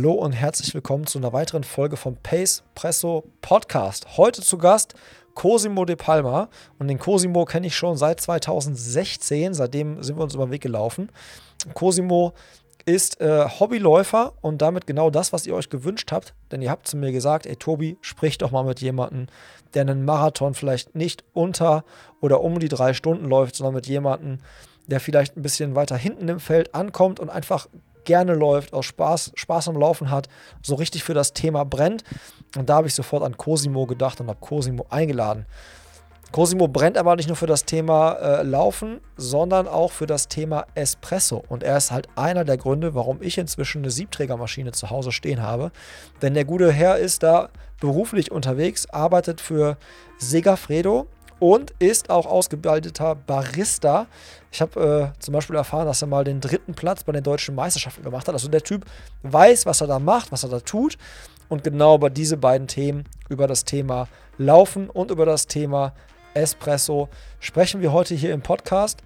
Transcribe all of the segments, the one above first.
Hallo und herzlich willkommen zu einer weiteren Folge vom Pace Presso Podcast. Heute zu Gast Cosimo de Palma. Und den Cosimo kenne ich schon seit 2016. Seitdem sind wir uns über den Weg gelaufen. Cosimo ist äh, Hobbyläufer und damit genau das, was ihr euch gewünscht habt. Denn ihr habt zu mir gesagt, ey Tobi, sprich doch mal mit jemandem, der einen Marathon vielleicht nicht unter oder um die drei Stunden läuft, sondern mit jemandem, der vielleicht ein bisschen weiter hinten im Feld ankommt und einfach gerne läuft, aus Spaß, Spaß am Laufen hat, so richtig für das Thema brennt. Und da habe ich sofort an Cosimo gedacht und habe Cosimo eingeladen. Cosimo brennt aber nicht nur für das Thema äh, Laufen, sondern auch für das Thema Espresso. Und er ist halt einer der Gründe, warum ich inzwischen eine Siebträgermaschine zu Hause stehen habe. Denn der gute Herr ist da beruflich unterwegs, arbeitet für Segafredo und ist auch ausgebildeter Barista. Ich habe äh, zum Beispiel erfahren, dass er mal den dritten Platz bei den deutschen Meisterschaften gemacht hat. Also der Typ weiß, was er da macht, was er da tut. Und genau über diese beiden Themen, über das Thema Laufen und über das Thema Espresso, sprechen wir heute hier im Podcast.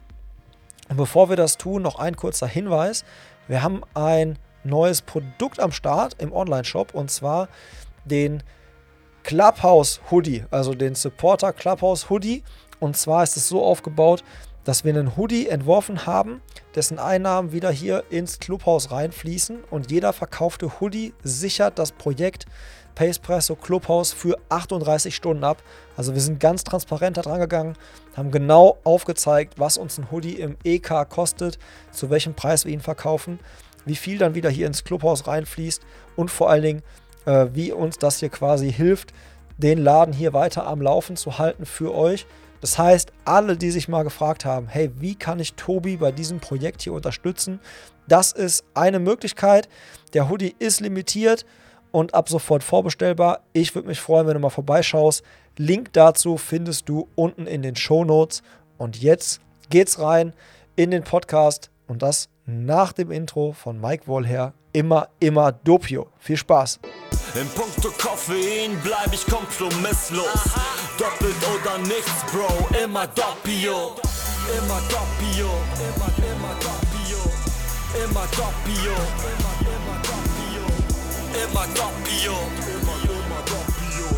Und bevor wir das tun, noch ein kurzer Hinweis. Wir haben ein neues Produkt am Start im Online-Shop und zwar den Clubhouse Hoodie, also den Supporter Clubhouse Hoodie. Und zwar ist es so aufgebaut, dass wir einen Hoodie entworfen haben, dessen Einnahmen wieder hier ins Clubhaus reinfließen und jeder verkaufte Hoodie sichert das Projekt Pacepresso Clubhaus für 38 Stunden ab. Also wir sind ganz transparent da dran gegangen, haben genau aufgezeigt, was uns ein Hoodie im EK kostet, zu welchem Preis wir ihn verkaufen, wie viel dann wieder hier ins Clubhaus reinfließt und vor allen Dingen, äh, wie uns das hier quasi hilft, den Laden hier weiter am Laufen zu halten für euch. Das heißt, alle, die sich mal gefragt haben, hey, wie kann ich Tobi bei diesem Projekt hier unterstützen? Das ist eine Möglichkeit. Der Hoodie ist limitiert und ab sofort vorbestellbar. Ich würde mich freuen, wenn du mal vorbeischaust. Link dazu findest du unten in den Show Notes. Und jetzt geht's rein in den Podcast und das nach dem Intro von Mike Wollher. Immer, immer Dopio. Viel Spaß. In puncto Koffein bleib ich kompromisslos. Doppelt oder nichts, Bro, immer Doppio. Immer Doppio, immer, immer Doppio. Immer Doppio, immer, immer Doppio. Immer Doppio, immer, immer Doppio.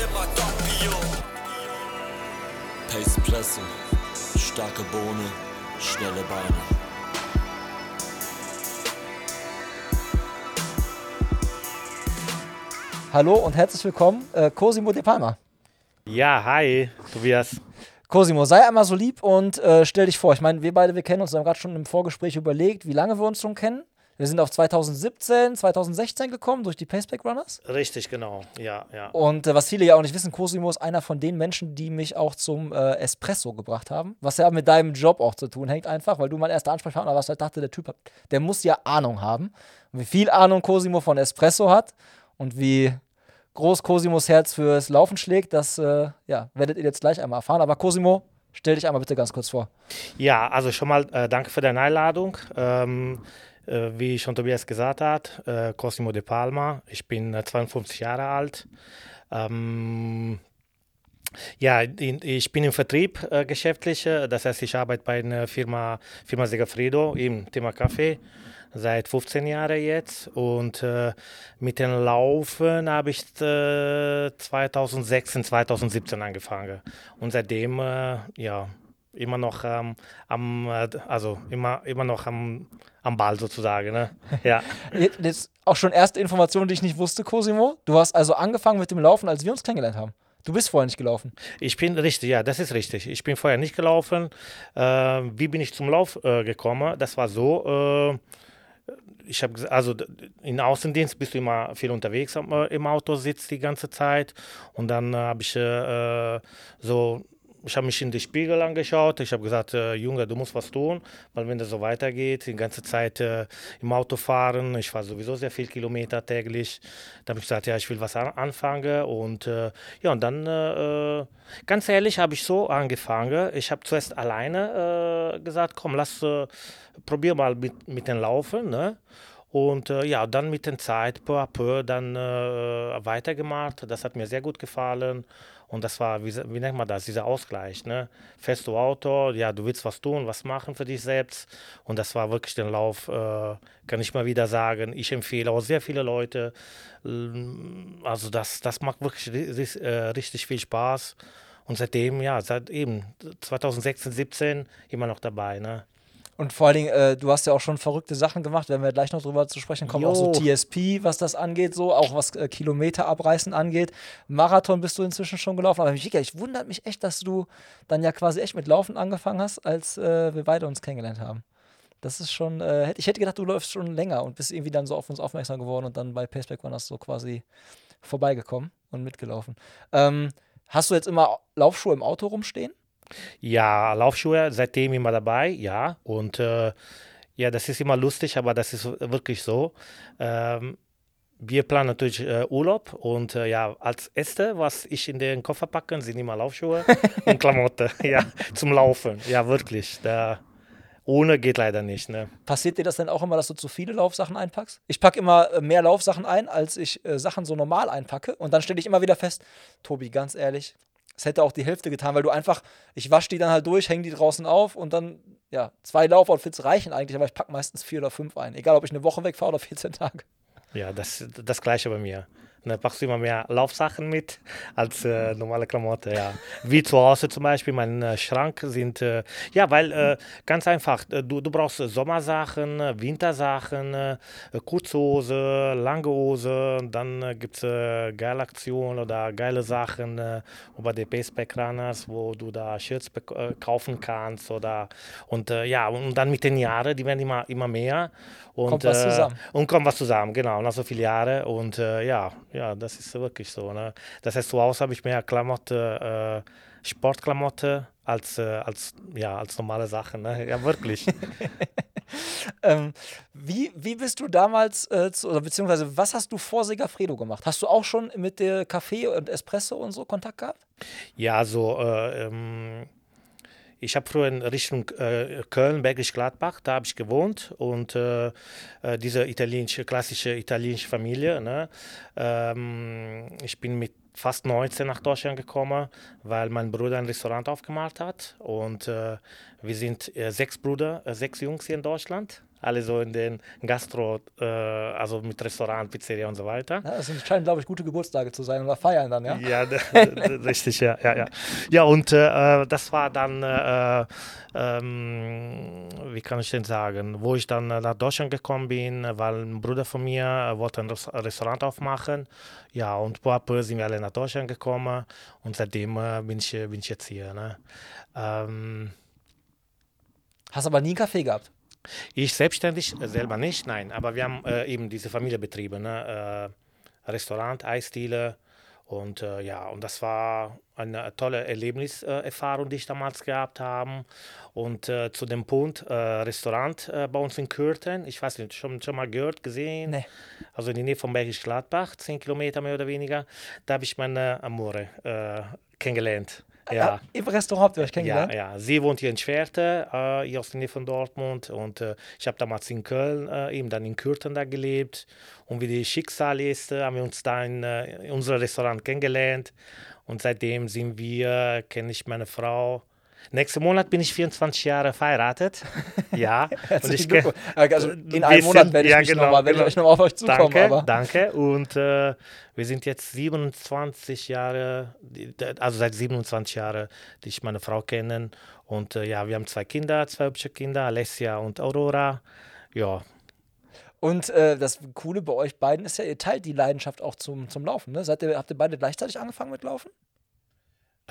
Immer Doppio. Pace Presse, starke Bohne, schnelle Beine. Hallo und herzlich willkommen, äh, Cosimo de Palma. Ja, hi, Tobias. Cosimo, sei einmal so lieb und äh, stell dich vor. Ich meine, wir beide, wir kennen uns, wir haben gerade schon im Vorgespräch überlegt, wie lange wir uns schon kennen. Wir sind auf 2017, 2016 gekommen durch die Paceback Runners. Richtig, genau. Ja, ja. Und äh, was viele ja auch nicht wissen, Cosimo ist einer von den Menschen, die mich auch zum äh, Espresso gebracht haben. Was ja mit deinem Job auch zu tun hängt, einfach, weil du mein erster Ansprechpartner warst. Ich dachte, der Typ, hat, der muss ja Ahnung haben. Und wie viel Ahnung Cosimo von Espresso hat und wie groß Cosimos Herz fürs Laufen schlägt, das äh, ja, werdet ihr jetzt gleich einmal erfahren. Aber Cosimo, stell dich einmal bitte ganz kurz vor. Ja, also schon mal äh, danke für deine Einladung. Ähm, äh, wie schon Tobias gesagt hat, äh, Cosimo de Palma. Ich bin 52 äh, Jahre alt. Ähm, ja, ich bin im Vertrieb äh, geschäftlich, das heißt, ich arbeite bei einer Firma, Firma Segafredo im Thema Kaffee seit 15 Jahren jetzt und äh, mit dem Laufen habe ich äh, 2016, 2017 angefangen und seitdem äh, ja immer noch ähm, am also immer immer noch am, am Ball sozusagen ne? ja. Jetzt auch schon erste Informationen die ich nicht wusste Cosimo. Du hast also angefangen mit dem Laufen als wir uns kennengelernt haben Du bist vorher nicht gelaufen. Ich bin richtig, ja, das ist richtig. Ich bin vorher nicht gelaufen. Äh, wie bin ich zum Lauf äh, gekommen? Das war so, äh, ich habe also im Außendienst bist du immer viel unterwegs im Auto sitzt die ganze Zeit und dann äh, habe ich äh, so ich habe mich in den Spiegel angeschaut. Ich habe gesagt, äh, Junge, du musst was tun, weil wenn das so weitergeht, die ganze Zeit äh, im Auto fahren, ich fahre sowieso sehr viel Kilometer täglich. Da habe ich gesagt, ja, ich will was an anfangen. Und äh, ja, und dann, äh, äh, ganz ehrlich, habe ich so angefangen. Ich habe zuerst alleine äh, gesagt, komm, lass, probier mal mit, mit dem Laufen. Ne? Und äh, ja, dann mit der Zeit, peu à peu, dann äh, weitergemacht. Das hat mir sehr gut gefallen. Und das war, wie, wie nennt man das, dieser Ausgleich. Ne? Du Auto, ja, du willst was tun, was machen für dich selbst. Und das war wirklich den Lauf, äh, kann ich mal wieder sagen. Ich empfehle auch sehr viele Leute. Also das, das macht wirklich äh, richtig viel Spaß. Und seitdem, ja, seit eben 2016, 17 immer noch dabei. Ne? Und vor allen Dingen, äh, du hast ja auch schon verrückte Sachen gemacht, wenn wir gleich noch drüber zu sprechen kommen, jo. auch so TSP, was das angeht, so, auch was äh, Kilometer abreißen angeht. Marathon bist du inzwischen schon gelaufen, aber mich, ich wundert mich echt, dass du dann ja quasi echt mit Laufen angefangen hast, als äh, wir beide uns kennengelernt haben. Das ist schon, äh, ich hätte gedacht, du läufst schon länger und bist irgendwie dann so auf uns aufmerksam geworden und dann bei Paceback war das so quasi vorbeigekommen und mitgelaufen. Ähm, hast du jetzt immer Laufschuhe im Auto rumstehen? Ja, Laufschuhe seitdem immer dabei, ja. Und äh, ja, das ist immer lustig, aber das ist wirklich so. Ähm, wir planen natürlich äh, Urlaub und äh, ja, als Erste, was ich in den Koffer packe, sind immer Laufschuhe und Klamotten, ja, zum Laufen. Ja, wirklich. Da, ohne geht leider nicht. Ne? Passiert dir das denn auch immer, dass du zu viele Laufsachen einpackst? Ich packe immer äh, mehr Laufsachen ein, als ich äh, Sachen so normal einpacke. Und dann stelle ich immer wieder fest, Tobi, ganz ehrlich, es hätte auch die Hälfte getan, weil du einfach, ich wasche die dann halt durch, hänge die draußen auf und dann, ja, zwei Laufoutfits reichen eigentlich, aber ich packe meistens vier oder fünf ein. Egal, ob ich eine Woche wegfahre oder 14 Tage. Ja, das das Gleiche bei mir. Und dann packst du immer mehr Laufsachen mit als äh, normale Klamotten, ja. Wie zu Hause zum Beispiel, mein äh, Schrank sind, äh, ja, weil äh, ganz einfach, äh, du, du brauchst Sommersachen, Wintersachen, äh, Kurzhose, lange Hose, dann gibt es geile Aktionen oder geile Sachen über die Baseback Runners, wo du da Shirts kaufen kannst oder und ja, und dann mit den Jahren, die werden immer, immer mehr. Und, kommt was zusammen. und kommt was zusammen, genau, nach so vielen Jahren und ja, ja, das ist wirklich so. Ne? Das heißt, zu Hause habe ich mehr Klamotte, äh, Sportklamotte als, äh, als, ja, als normale Sachen. Ne? Ja, wirklich. ähm, wie, wie bist du damals, äh, zu, oder beziehungsweise was hast du vor Segafredo gemacht? Hast du auch schon mit der Kaffee und Espresso und so Kontakt gehabt? Ja, so. Äh, ähm ich habe früher in Richtung äh, Köln, Bergisch Gladbach, da habe ich gewohnt und äh, äh, diese italienische, klassische italienische Familie. Ne? Ähm, ich bin mit fast 19 nach Deutschland gekommen, weil mein Bruder ein Restaurant aufgemacht hat und äh, wir sind äh, sechs Brüder, äh, sechs Jungs hier in Deutschland alle so in den Gastro, äh, also mit Restaurant, Pizzeria und so weiter. Ja, das scheinen, glaube ich, gute Geburtstage zu sein oder feiern dann, ja? Ja, richtig, ja, ja, ja. Ja, und äh, das war dann, äh, ähm, wie kann ich denn sagen, wo ich dann nach Deutschland gekommen bin, weil ein Bruder von mir äh, wollte ein Restaurant aufmachen. Ja, und peu à peu sind wir alle nach Deutschland gekommen und seitdem äh, bin, ich, bin ich jetzt hier. Ne? Ähm, Hast aber nie einen Kaffee gehabt? Ich selbstständig äh, selber nicht, nein, aber wir haben äh, eben diese Familienbetriebe, ne? äh, Restaurant, Eisdiele und äh, ja, und das war eine tolle Erlebniserfahrung, die ich damals gehabt habe. Und äh, zu dem Punkt äh, Restaurant bei uns in Kürten, ich weiß nicht, schon, schon mal gehört, gesehen, nee. also in der Nähe von Bergisch Gladbach, 10 Kilometer mehr oder weniger, da habe ich meine Amore kennengelernt. Ja. Im Restaurant habt ihr euch kennengelernt? Ja, ja. Sie wohnt hier in Schwerte, äh, hier aus der Nähe von Dortmund. Und äh, ich habe damals in Köln, äh, eben dann in Kürten da gelebt. Und wie die Schicksal ist, äh, haben wir uns da in, äh, in unserem Restaurant kennengelernt. Und seitdem sind wir, kenne ich meine Frau, Nächsten Monat bin ich 24 Jahre verheiratet. Ja. und ich also in einem Monat werde ich, ja, mich genau, noch mal, genau. ich noch auf euch zukommen. Danke, aber. danke. Und äh, wir sind jetzt 27 Jahre, also seit 27 Jahren, die ich meine Frau kenne. Und äh, ja, wir haben zwei Kinder, zwei hübsche Kinder, Alessia und Aurora. Ja. Und äh, das Coole bei euch beiden ist ja, ihr teilt die Leidenschaft auch zum, zum Laufen. Ne? Seid ihr, habt ihr beide gleichzeitig angefangen mit Laufen?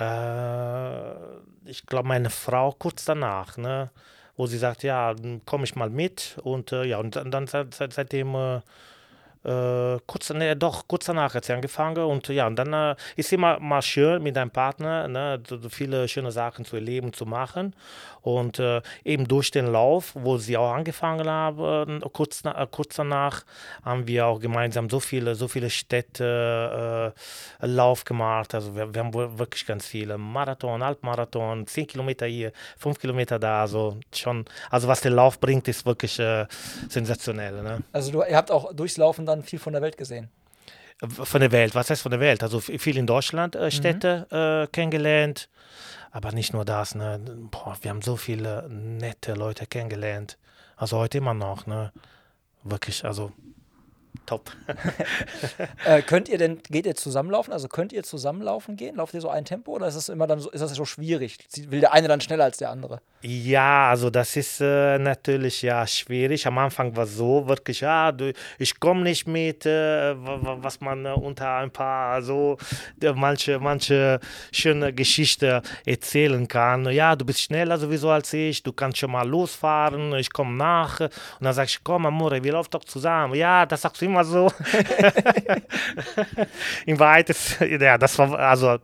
Äh, ich glaube, meine Frau kurz danach, ne, wo sie sagt, ja, komme ich mal mit. Und äh, ja, und dann, dann seit, seitdem äh, äh, kurz, ne, doch, kurz danach hat sie angefangen und ja, und dann äh, ist immer mal schön mit deinem Partner, ne, viele schöne Sachen zu erleben, zu machen und äh, eben durch den Lauf, wo sie auch angefangen haben, kurz, na, kurz danach haben wir auch gemeinsam so viele, so viele Städte äh, Lauf gemacht, also wir, wir, haben wirklich ganz viele, Marathon, Halbmarathon, 10 Kilometer hier, 5 Kilometer da, also schon, also was der Lauf bringt, ist wirklich äh, sensationell. Ne? Also du, ihr habt auch durchs Laufen dann viel von der Welt gesehen? Von der Welt, was heißt von der Welt? Also viel in Deutschland äh, Städte mhm. äh, kennengelernt, aber nicht nur das. Ne? Boah, wir haben so viele nette Leute kennengelernt. Also heute immer noch. Ne? Wirklich, also top. äh, könnt ihr denn, geht ihr zusammenlaufen? Also könnt ihr zusammenlaufen gehen? Lauft ihr so ein Tempo oder ist das immer dann so, ist das so schwierig? Will der eine dann schneller als der andere? Ja, also das ist äh, natürlich ja schwierig. Am Anfang war es so wirklich, ja, du, ich komme nicht mit, äh, was man äh, unter ein paar so manche, manche schöne Geschichte erzählen kann. Ja, du bist schneller sowieso als ich, du kannst schon mal losfahren, ich komme nach. Und dann sag ich, komm, Amore, wir laufen doch zusammen. Ja, das sagst du immer so. Wahrheit ist, ja, das war, also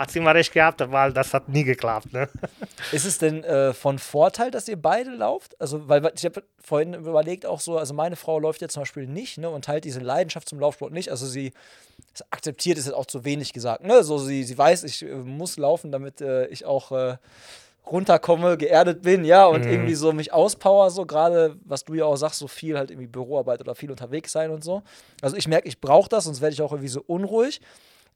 hat sie immer recht gehabt, weil das hat nie geklappt. Ne? Ist es denn äh, von Vorteil, dass ihr beide lauft? Also, weil ich habe vorhin überlegt auch so, also meine Frau läuft jetzt zum Beispiel nicht ne, und teilt diese Leidenschaft zum Laufsport nicht. Also sie akzeptiert ist jetzt auch zu wenig gesagt. Ne? So, sie, sie weiß, ich äh, muss laufen, damit äh, ich auch äh, runterkomme, geerdet bin, ja, und mhm. irgendwie so mich auspower, so gerade, was du ja auch sagst, so viel halt irgendwie Büroarbeit oder viel unterwegs sein und so. Also ich merke, ich brauche das, sonst werde ich auch irgendwie so unruhig.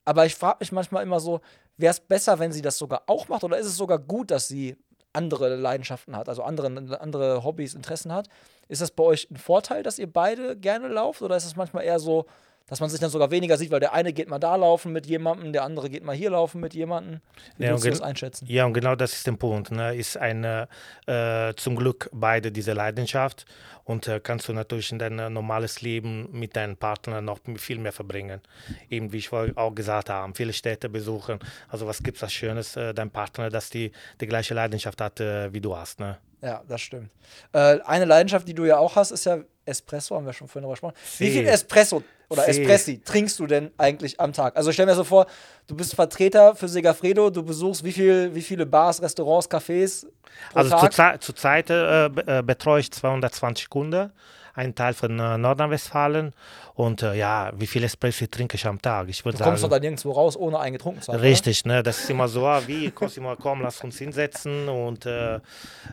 Aber ich frage mich manchmal immer so, wäre es besser, wenn sie das sogar auch macht oder ist es sogar gut, dass sie andere Leidenschaften hat, also andere, andere Hobbys, Interessen hat? Ist das bei euch ein Vorteil, dass ihr beide gerne lauft oder ist es manchmal eher so, dass man sich dann sogar weniger sieht, weil der eine geht mal da laufen mit jemandem, der andere geht mal hier laufen mit jemandem. Wie ja, du das einschätzen? Ja, und genau das ist der Punkt. Ne? Ist eine, äh, zum Glück beide diese Leidenschaft und äh, kannst du natürlich in dein normales Leben mit deinem Partner noch viel mehr verbringen. Eben wie ich auch gesagt habe, viele Städte besuchen. Also was gibt es da Schönes, äh, dein Partner, dass die die gleiche Leidenschaft hat, äh, wie du hast. Ne? Ja, das stimmt. Äh, eine Leidenschaft, die du ja auch hast, ist ja Espresso, haben wir schon vorhin darüber gesprochen. Wie viel Espresso oder Espressi trinkst du denn eigentlich am Tag? Also stell mir so vor, du bist Vertreter für Segafredo, du besuchst wie, viel, wie viele Bars, Restaurants, Cafés Also zurzeit zur Zeit, äh, äh, betreue ich 220 Kunden ein Teil von äh, Nordrhein-Westfalen. Und äh, ja, wie viel Espresso trinke ich am Tag? Ich du kommst sagen, doch dann nirgendwo raus, ohne einen getrunken zu haben. Richtig, ne? das ist immer so, ah, wie, kommst immer, komm, lass uns hinsetzen. Und äh,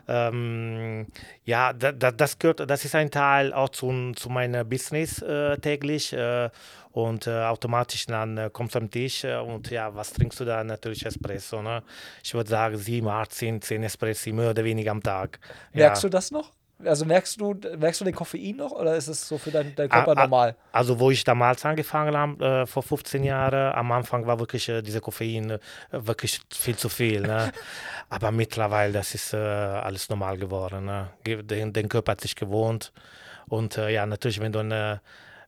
ähm, ja, da, da, das gehört, das ist ein Teil auch zu, zu meinem Business äh, täglich. Äh, und äh, automatisch dann äh, kommst du am Tisch äh, und ja, was trinkst du da? Natürlich Espresso. Ne? Ich würde sagen, sieben, acht, zehn, zehn Espressi, mehr oder weniger am Tag. Merkst ja. du das noch? Also merkst du, merkst du den Koffein noch oder ist es so für deinen dein Körper a, a, normal? Also wo ich damals angefangen habe, äh, vor 15 Jahren, am Anfang war wirklich äh, diese Koffein äh, wirklich viel zu viel. Ne? Aber mittlerweile, das ist äh, alles normal geworden. Ne? Den, den, Körper hat sich gewohnt. Und äh, ja, natürlich, wenn du eine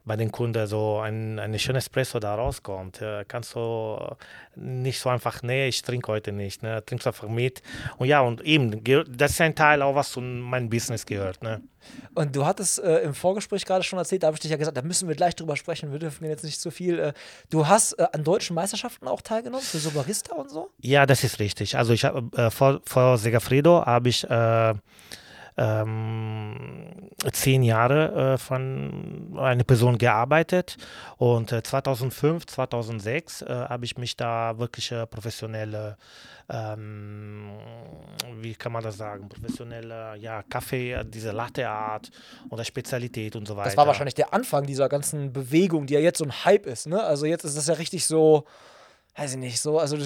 bei den Kunden so ein, ein schönes Espresso da rauskommt, kannst du nicht so einfach, nee, ich trinke heute nicht, ne? trinkst einfach mit. Und ja, und eben, das ist ein Teil auch, was zu meinem Business gehört. Ne? Und du hattest äh, im Vorgespräch gerade schon erzählt, da habe ich dich ja gesagt, da müssen wir gleich drüber sprechen, wir dürfen jetzt nicht zu viel. Äh, du hast äh, an deutschen Meisterschaften auch teilgenommen, für so Barista und so? Ja, das ist richtig. Also ich habe äh, vor, vor Segafredo habe ich äh, ähm, zehn Jahre äh, von einer Person gearbeitet und äh, 2005, 2006 äh, habe ich mich da wirklich äh, professionelle, ähm, wie kann man das sagen, professionelle ja, Kaffee, diese Latte-Art oder Spezialität und so weiter. Das war wahrscheinlich der Anfang dieser ganzen Bewegung, die ja jetzt so ein Hype ist. Ne? Also jetzt ist das ja richtig so, weiß ich nicht, so, also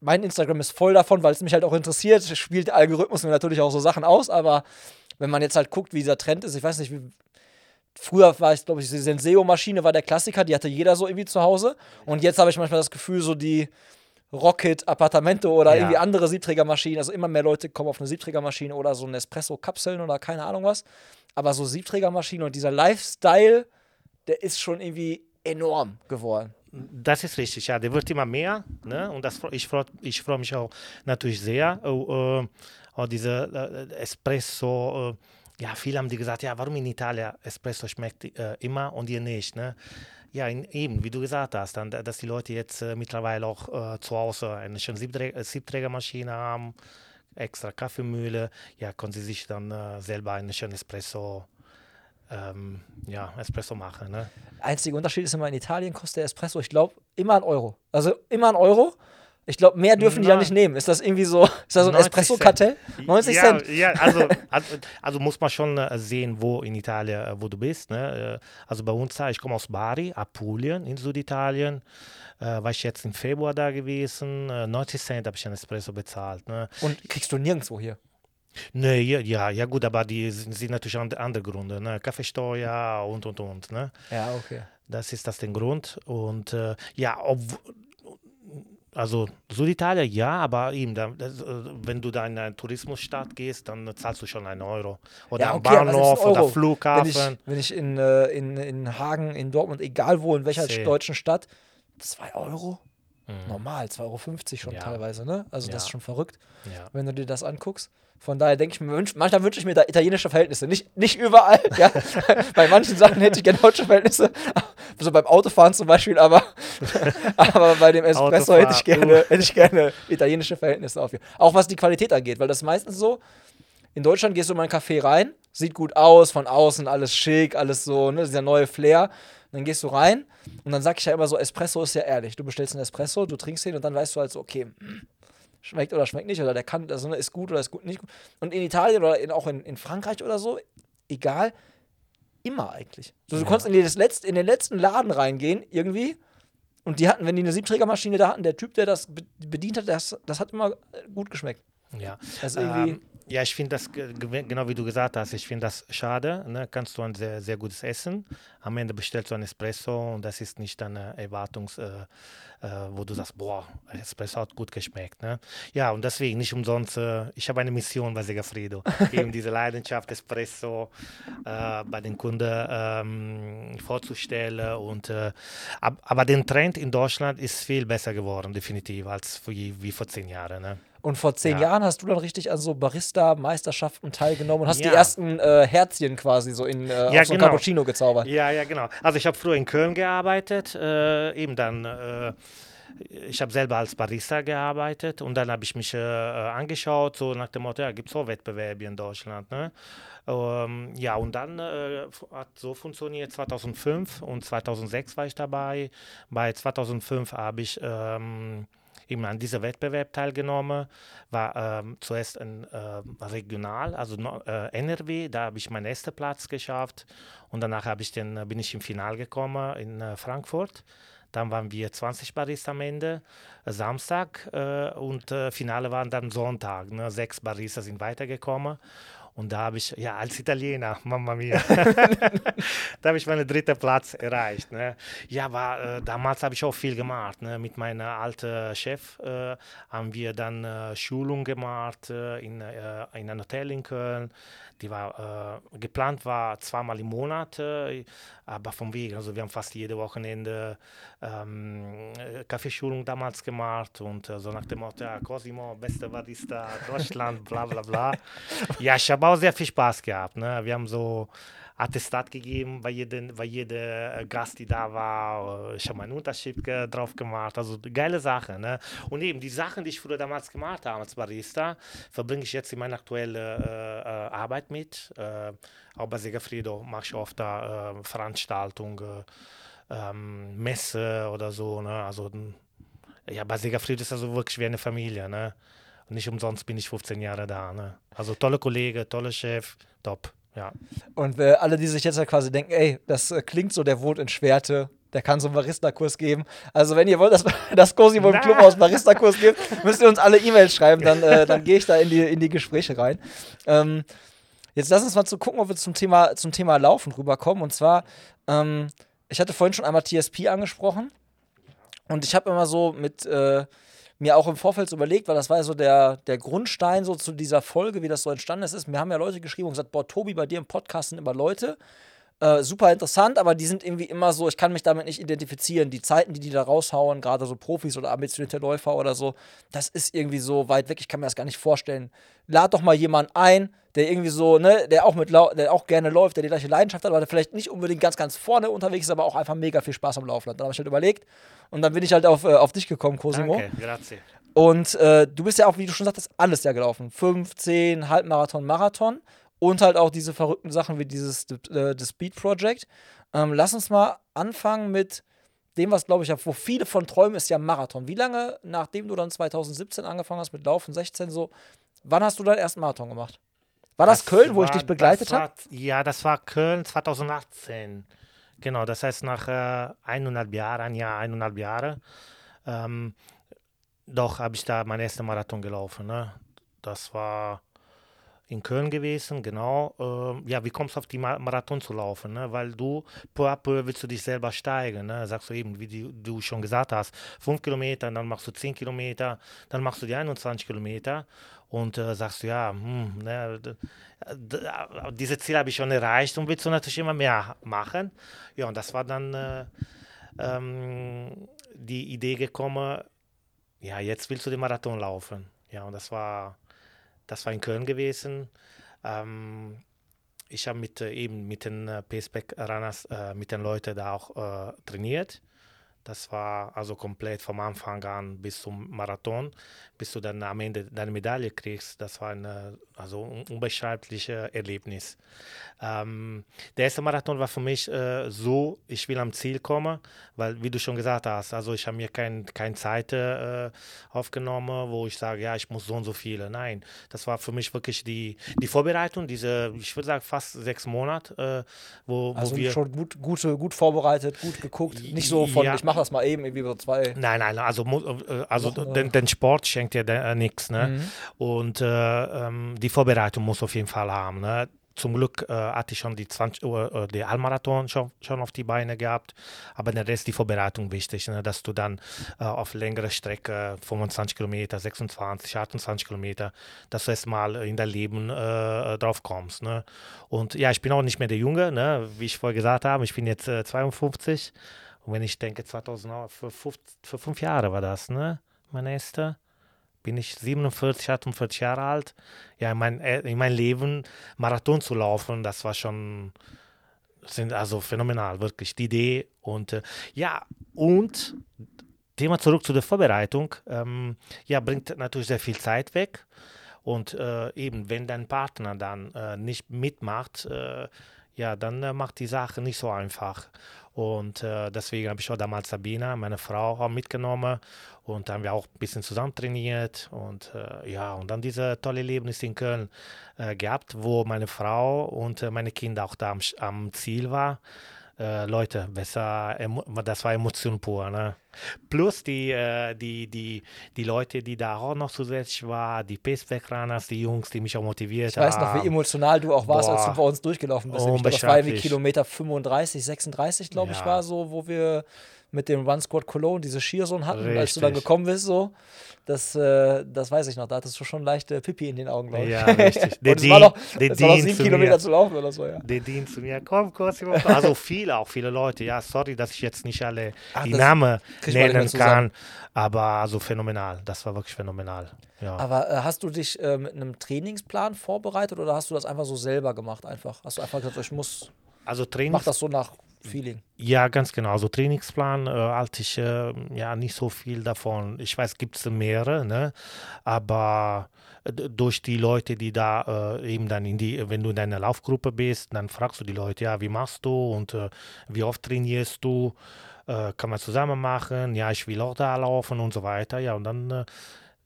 mein Instagram ist voll davon, weil es mich halt auch interessiert. Spielt der Algorithmus mir natürlich auch so Sachen aus, aber wenn man jetzt halt guckt, wie dieser Trend ist, ich weiß nicht, wie. Früher war ich, glaube ich, die Senseo-Maschine war der Klassiker, die hatte jeder so irgendwie zu Hause. Und jetzt habe ich manchmal das Gefühl, so die Rocket, Appartamento oder ja. irgendwie andere Siebträgermaschinen. Also immer mehr Leute kommen auf eine Siebträgermaschine oder so ein Espresso-Kapseln oder keine Ahnung was. Aber so Siebträgermaschinen und dieser Lifestyle, der ist schon irgendwie enorm geworden. Das ist richtig, ja, der wird immer mehr. Ne? Und das, ich freue ich freu mich auch natürlich sehr. Uh, uh, diese äh, Espresso, ja, viele haben die gesagt, ja, warum in Italien Espresso schmeckt äh, immer und ihr nicht, ne? Ja, in, eben, wie du gesagt hast, dann, dass die Leute jetzt äh, mittlerweile auch äh, zu Hause eine schöne Siebträ Siebträgermaschine haben, extra Kaffeemühle, ja, können sie sich dann äh, selber einen schönen Espresso ähm, ja, Espresso machen. Ne? Einziger Unterschied ist immer, in Italien kostet der Espresso, ich glaube, immer ein Euro. Also immer ein Euro. Ich glaube, mehr dürfen die ja nicht nehmen. Ist das irgendwie so, ist das so ein Espresso-Kartell? 90 ja, Cent? Ja, also, also, muss man schon äh, sehen, wo in Italien, äh, wo du bist. Ne? Äh, also bei uns, ich komme aus Bari, Apulien in Süditalien. Äh, war ich jetzt im Februar da gewesen. 90 Cent habe ich ein Espresso bezahlt. Ne? Und kriegst du nirgendwo hier? Nee, ja, ja, gut, aber die sind, sind natürlich andere Gründe, ne? Kaffeesteuer und und und. Ne? Ja, okay. Das ist das der Grund. Und äh, ja, ob, also Süditalien ja, aber eben, da, das, äh, wenn du da in eine Tourismusstadt gehst, dann zahlst du schon einen Euro. Oder ja, okay, Bahnhof also oder Flughafen. Wenn ich, wenn ich in, äh, in, in Hagen, in Dortmund, egal wo, in welcher See. deutschen Stadt, 2 Euro? Mhm. Normal, 2,50 Euro schon ja. teilweise, ne? Also ja. das ist schon verrückt, ja. wenn du dir das anguckst. Von daher denke ich mir, manchmal wünsche ich mir da italienische Verhältnisse. Nicht, nicht überall, ja. Bei manchen Sachen hätte ich gerne deutsche Verhältnisse. So beim Autofahren zum Beispiel, aber, aber bei dem Espresso hätte ich, gerne, hätte ich gerne italienische Verhältnisse auf. Auch was die Qualität angeht, weil das ist meistens so, in Deutschland gehst du in ein Café rein, sieht gut aus, von außen alles schick, alles so, ne, dieser neue Flair. Dann gehst du rein und dann sag ich ja immer so, Espresso ist ja ehrlich. Du bestellst einen Espresso, du trinkst den und dann weißt du halt so, okay, schmeckt oder schmeckt nicht oder der kann, also ist gut oder ist gut nicht gut. Und in Italien oder in, auch in, in Frankreich oder so, egal, immer eigentlich. Also, du ja. konntest in, das letzte, in den letzten Laden reingehen, irgendwie. Und die hatten, wenn die eine Siebträgermaschine da hatten, der Typ, der das bedient hat, das, das hat immer gut geschmeckt. Ja. Also irgendwie. Ähm, ja, ich finde das, genau wie du gesagt hast, ich finde das schade. Ne? Kannst du ein sehr, sehr gutes Essen. Am Ende bestellst du ein Espresso und das ist nicht eine Erwartungs, äh, äh, wo du sagst, boah, Espresso hat gut geschmeckt. Ne? Ja, und deswegen nicht umsonst, äh, ich habe eine Mission bei Segafredo, eben diese Leidenschaft Espresso äh, bei den Kunden ähm, vorzustellen. Und, äh, ab, aber der Trend in Deutschland ist viel besser geworden, definitiv, als wie, wie vor zehn Jahren. Ne? Und vor zehn ja. Jahren hast du dann richtig an so Barista-Meisterschaften teilgenommen und hast ja. die ersten äh, Herzchen quasi so in äh, ja, so genau. Cappuccino gezaubert. Ja, ja, genau. Also ich habe früher in Köln gearbeitet, äh, eben dann äh, ich habe selber als Barista gearbeitet und dann habe ich mich äh, angeschaut, so nach dem Motto, ja, gibt es so Wettbewerbe in Deutschland. Ne? Ähm, ja, und dann äh, hat so funktioniert 2005 und 2006 war ich dabei. Bei 2005 habe ich ähm, eben an diesem Wettbewerb teilgenommen. War ähm, zuerst ein äh, regional, also äh, NRW, da habe ich meinen ersten Platz geschafft und danach ich den, äh, bin ich im Finale gekommen in äh, Frankfurt. Dann waren wir 20 Barista am Ende, äh, Samstag äh, und Finale waren dann Sonntag. Ne? Sechs Barista sind weitergekommen und da habe ich, ja, als Italiener, Mamma mia, da habe ich meinen dritten Platz erreicht. Ne? Ja, aber äh, damals habe ich auch viel gemacht. Ne? Mit meinem alten Chef äh, haben wir dann äh, Schulung gemacht äh, in, äh, in einem Hotel in Köln die war äh, geplant war zweimal im Monat, aber vom Weg. Also wir haben fast jede Wochenende ähm, Kaffeeschulung damals gemacht und so nach dem Motto, ja, Cosimo, beste Barista Deutschland, bla bla bla. ja, ich habe auch sehr viel Spaß gehabt. Ne? Wir haben so Attestat gegeben bei jedem bei jeder äh, Gast, die da war. Ich habe meinen Unterschied drauf gemacht. Also geile Sache. Ne? Und eben die Sachen, die ich früher damals gemacht habe als Barista, verbringe ich jetzt in meiner aktuellen äh, äh, Arbeit mit. Äh, auch bei Segafredo mache ich oft da äh, Veranstaltungen, ähm, Messe oder so. Ne? Also ja, bei Segafredo ist das also wirklich wie eine Familie. Ne? Und nicht umsonst bin ich 15 Jahre da. Ne? Also tolle Kollege, toller Chef, top. Ja. Und äh, alle, die sich jetzt halt quasi denken, ey, das äh, klingt so, der wohnt in Schwerte, der kann so einen Barista-Kurs geben. Also, wenn ihr wollt, dass, dass Cosimo im Clubhaus Barista-Kurs gibt, müsst ihr uns alle E-Mails schreiben, dann, äh, dann gehe ich da in die, in die Gespräche rein. Ähm, jetzt lass uns mal zu gucken, ob wir zum Thema, zum Thema Laufen rüberkommen. Und zwar, ähm, ich hatte vorhin schon einmal TSP angesprochen. Und ich habe immer so mit, äh, mir auch im Vorfeld überlegt, weil das war ja so der, der Grundstein so zu dieser Folge, wie das so entstanden ist. Wir haben ja Leute geschrieben und gesagt, boah, Tobi, bei dir im Podcast sind immer Leute, Äh, super interessant, aber die sind irgendwie immer so, ich kann mich damit nicht identifizieren. Die Zeiten, die die da raushauen, gerade so Profis oder ambitionierte Läufer oder so, das ist irgendwie so weit weg, ich kann mir das gar nicht vorstellen. Lad doch mal jemanden ein, der irgendwie so, ne, der auch mit der auch gerne läuft, der die gleiche Leidenschaft hat, aber der vielleicht nicht unbedingt ganz, ganz vorne unterwegs ist, aber auch einfach mega viel Spaß am Laufen hat. Dann habe ich halt überlegt und dann bin ich halt auf, äh, auf dich gekommen, Cosimo. Danke, grazie. Und äh, du bist ja auch, wie du schon sagtest, alles ja gelaufen. 15, Halbmarathon, Marathon und halt auch diese verrückten Sachen wie dieses äh, The Speed Project. Ähm, lass uns mal anfangen mit dem, was glaube ich, wo viele von träumen, ist ja Marathon. Wie lange, nachdem du dann 2017 angefangen hast mit Laufen, 16 so, wann hast du deinen ersten Marathon gemacht? War das, das Köln, wo war, ich dich begleitet habe? Ja, das war Köln 2018. Genau, das heißt nach äh, eineinhalb Jahren, ein Jahr, eineinhalb Jahre. Ähm, doch, habe ich da meinen ersten Marathon gelaufen. Ne? Das war in Köln gewesen, genau. Äh, ja, wie kommst du auf die Marathon zu laufen? Ne? Weil du peu à peu willst du dich selber steigen. Ne? Sagst du eben, wie die, du schon gesagt hast, fünf Kilometer, dann machst du zehn Kilometer, dann machst du die 21 Kilometer und äh, sagst du, ja, hm, ne, diese Ziel habe ich schon erreicht und willst du natürlich immer mehr machen. Ja, und das war dann äh, ähm, die Idee gekommen, ja, jetzt willst du den Marathon laufen. Ja, und das war, das war in Köln gewesen. Ähm, ich habe mit, äh, eben mit den äh, PSPEC Runners, äh, mit den Leuten da auch äh, trainiert. Das war also komplett vom Anfang an bis zum Marathon, bis du dann am Ende deine Medaille kriegst. Das war ein also ein unbeschreibliches Erlebnis. Ähm, der erste Marathon war für mich äh, so, ich will am Ziel kommen, weil wie du schon gesagt hast, also ich habe mir keine kein Zeit äh, aufgenommen, wo ich sage, ja, ich muss so und so viele. Nein, das war für mich wirklich die, die Vorbereitung, diese, ich würde sagen, fast sechs Monate, äh, wo, also wo wir... schon gut, gut, gut vorbereitet, gut geguckt, nicht so von, ja. ich mache das mal eben, irgendwie so zwei... Nein, nein, also, äh, also den, den, Sport schenkt dir ja nichts, ne? Mhm. Und äh, ähm, die Vorbereitung muss auf jeden Fall haben, ne? zum Glück äh, hatte ich schon die 20 Uhr, äh, die Halbmarathon schon, schon auf die Beine gehabt, aber der Rest die Vorbereitung wichtig, ne? dass du dann äh, auf längere Strecke 25 Kilometer, 26, 28 Kilometer, dass du erstmal in dein Leben äh, drauf kommst. Ne? Und ja, ich bin auch nicht mehr der Junge, ne? wie ich vorher gesagt habe, ich bin jetzt 52 äh, und wenn ich denke, 2000, für, für fünf Jahre war das, ne? mein erster bin ich 47, 48 Jahre alt. Ja, in mein, äh, in mein Leben Marathon zu laufen, das war schon sind also phänomenal, wirklich die Idee. Und äh, ja, und Thema zurück zu der Vorbereitung. Ähm, ja, bringt natürlich sehr viel Zeit weg. Und äh, eben, wenn dein Partner dann äh, nicht mitmacht, äh, ja, dann äh, macht die Sache nicht so einfach. Und äh, deswegen habe ich auch damals Sabina, meine Frau, auch mitgenommen. Und haben wir auch ein bisschen zusammen trainiert. Und äh, ja, und dann diese tolle Erlebnis in Köln äh, gehabt, wo meine Frau und äh, meine Kinder auch da am, am Ziel waren äh, Leute, besser, das war Emotion pur. Ne? Plus die, äh, die, die, die Leute, die da auch noch zusätzlich waren, die Paceback-Runners, die Jungs, die mich auch motiviert haben. Ich weiß noch, wie emotional du auch warst, Boah, als du bei uns durchgelaufen bist. Das war irgendwie Kilometer 35, 36, glaube ja. ich, war so, wo wir mit dem Run Squad Cologne diese Skiersohn hatten, Richtig. als du dann gekommen bist, so. Das, äh, das weiß ich noch, da hattest du schon leichte Pipi in den Augen, glaube ich. Ja, richtig. Der Dean, war noch, der Dean war noch sieben Kilometer mir. zu laufen oder so, ja. Der Dean zu mir, komm, kurz, also viele, auch viele Leute, ja, sorry, dass ich jetzt nicht alle Ach, die Namen nennen kann, aber also phänomenal, das war wirklich phänomenal. Ja. Aber äh, hast du dich äh, mit einem Trainingsplan vorbereitet oder hast du das einfach so selber gemacht einfach? Hast du einfach gesagt, ich muss, also Trainings mach das so nach Feeling. Ja, ganz genau. Also Trainingsplan äh, halte ich äh, ja nicht so viel davon. Ich weiß, gibt es mehrere, ne? aber äh, durch die Leute, die da äh, eben dann in die, wenn du in deiner Laufgruppe bist, dann fragst du die Leute, ja, wie machst du und äh, wie oft trainierst du? Äh, kann man zusammen machen? Ja, ich will auch da laufen und so weiter. Ja, und dann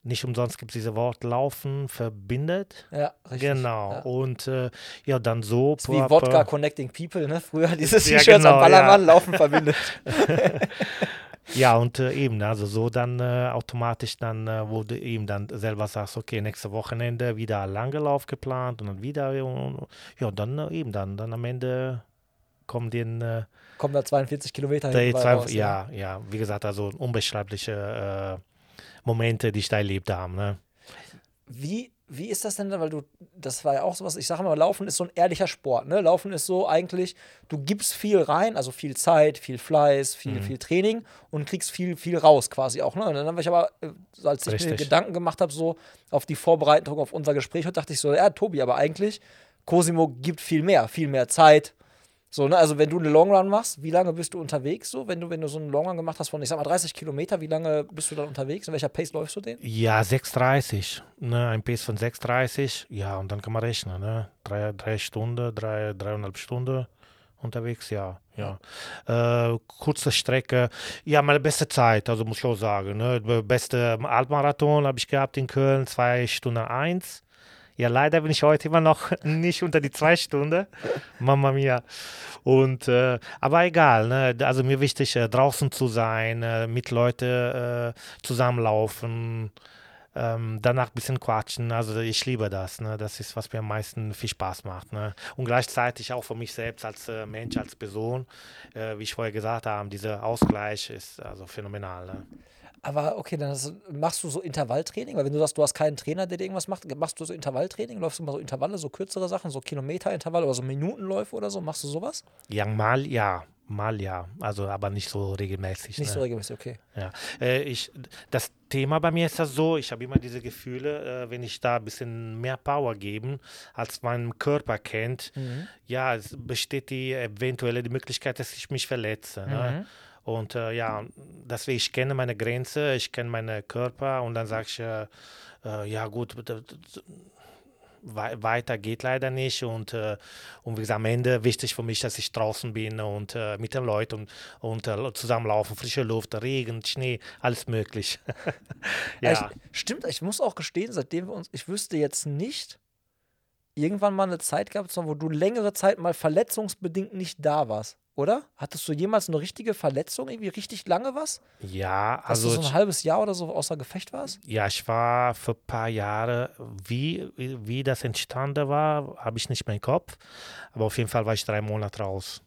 nicht umsonst gibt es diese Wort Laufen verbindet. Ja, richtig. Genau. Ja. Und äh, ja, dann so. Ist wie Wodka Connecting People, ne? Früher dieses ja, T-Shirts genau, am Ballermann, ja. Laufen verbindet. ja, und äh, eben, also so dann äh, automatisch dann, äh, wo du eben dann selber sagst, okay, nächste Wochenende wieder Langelauf geplant und dann wieder, und, ja, dann äh, eben dann, dann am Ende kommen den. Äh, kommen da 42 Kilometer hin. Ja, ja, ja, wie gesagt, also unbeschreibliche Momente, die ich da erlebt habe. Ne? Wie wie ist das denn, weil du, das war ja auch sowas, ich sage mal, Laufen ist so ein ehrlicher Sport, ne? Laufen ist so eigentlich, du gibst viel rein, also viel Zeit, viel Fleiß, viel, Mhm. viel Training und kriegst viel, viel raus quasi auch, ne? Und dann habe ich aber, äh, als ich mir Richtig. Gedanken gemacht habe, so auf die Vorbereitung auf unser Gespräch, dachte ich so, ja, Tobi, aber eigentlich, Cosimo gibt viel mehr, viel mehr Zeit. So, ne? Also wenn du eine Longrun machst, wie lange bist du unterwegs so? Wenn du, wenn du so einen Longrun gemacht hast von, ich sag mal, 30 Kilometer, wie lange bist du dann unterwegs? In welcher Pace läufst du den? Ja, 6,30. Ne, ein Pace von 6,30. Ja, und dann kann man rechnen. Ne? Drei, drei Stunden, drei, dreieinhalb Stunden unterwegs, ja. ja. Äh, kurze Strecke. Ja, meine beste Zeit, also muss ich auch sagen. Ne? Der Beste Halbmarathon habe ich gehabt in Köln, zwei Stunden eins. Ja, leider bin ich heute immer noch nicht unter die zwei Stunden. Mama mia. Und, äh, aber egal, ne? also mir wichtig, äh, draußen zu sein, äh, mit Leuten äh, zusammenlaufen, ähm, danach ein bisschen quatschen. Also ich liebe das. Ne? Das ist, was mir am meisten viel Spaß macht. Ne? Und gleichzeitig auch für mich selbst als äh, Mensch, als Person, äh, wie ich vorher gesagt habe, dieser Ausgleich ist also phänomenal. Ne? Aber okay, dann ist, machst du so Intervalltraining, weil wenn du sagst, du hast keinen Trainer, der dir irgendwas macht, machst du so Intervalltraining, läufst du mal so Intervalle, so kürzere Sachen, so Kilometerintervalle oder so Minutenläufe oder so, machst du sowas? Ja, mal ja, mal ja. Also aber nicht so regelmäßig. Nicht ne? so regelmäßig, okay. Ja, äh, ich, das Thema bei mir ist das so, ich habe immer diese Gefühle, äh, wenn ich da ein bisschen mehr Power geben, als mein Körper kennt, Mhm. ja, es besteht die eventuelle die Möglichkeit, dass ich mich verletze. Ne? Und äh, ja, deswegen, ich kenne meine Grenze, ich kenne meinen Körper und dann sage ich, äh, äh, ja gut, weiter geht leider nicht und, äh, und wie gesagt, am Ende wichtig für mich, dass ich draußen bin und äh, mit den Leuten und, und zusammenlaufen, frische Luft, Regen, Schnee, alles möglich. ja. Ich, stimmt, ich muss auch gestehen, seitdem wir uns, ich wüsste jetzt nicht, irgendwann mal eine Zeit sondern wo du längere Zeit mal verletzungsbedingt nicht da warst, oder? Hattest du jemals eine richtige Verletzung, irgendwie richtig lange was? ja, Dass also du so ein halbes Jahr oder so außer Gefecht warst? Ja, ich war für ein paar Jahre, wie, wie das entstanden war, habe ich nicht mehr im Kopf. Aber auf jeden Fall war ich drei Monate raus.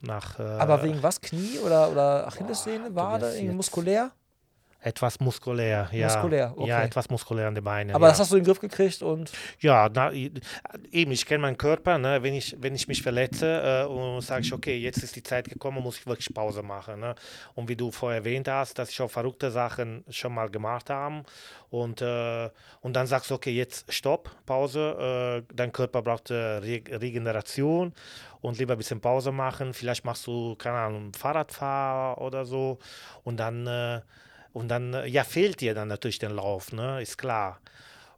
Nach, äh, Aber wegen was? Knie oder, oder Achillessehne, Wade, irgendwie muskulär? Etwas muskulär, ja. Muskulär, okay. Ja, etwas muskulär an den Beinen. Aber ja. das hast du in den Griff gekriegt und Ja, na, eben, ich kenne meinen Körper. Ne? Wenn, ich, wenn ich mich verletze äh, und sage ich, okay, jetzt ist die Zeit gekommen, muss ich wirklich Pause machen. Ne? Und wie du vorher erwähnt hast, dass ich auch verrückte Sachen schon mal gemacht habe. Und, äh, und dann sagst du, okay, jetzt Stopp, Pause. Äh, dein Körper braucht äh, Re Regeneration und lieber ein bisschen Pause machen. Vielleicht machst du, keine Ahnung, Fahrradfahr oder so. Und dann, äh, und dann äh, ja, fehlt dir dann natürlich der Lauf, ne? ist klar.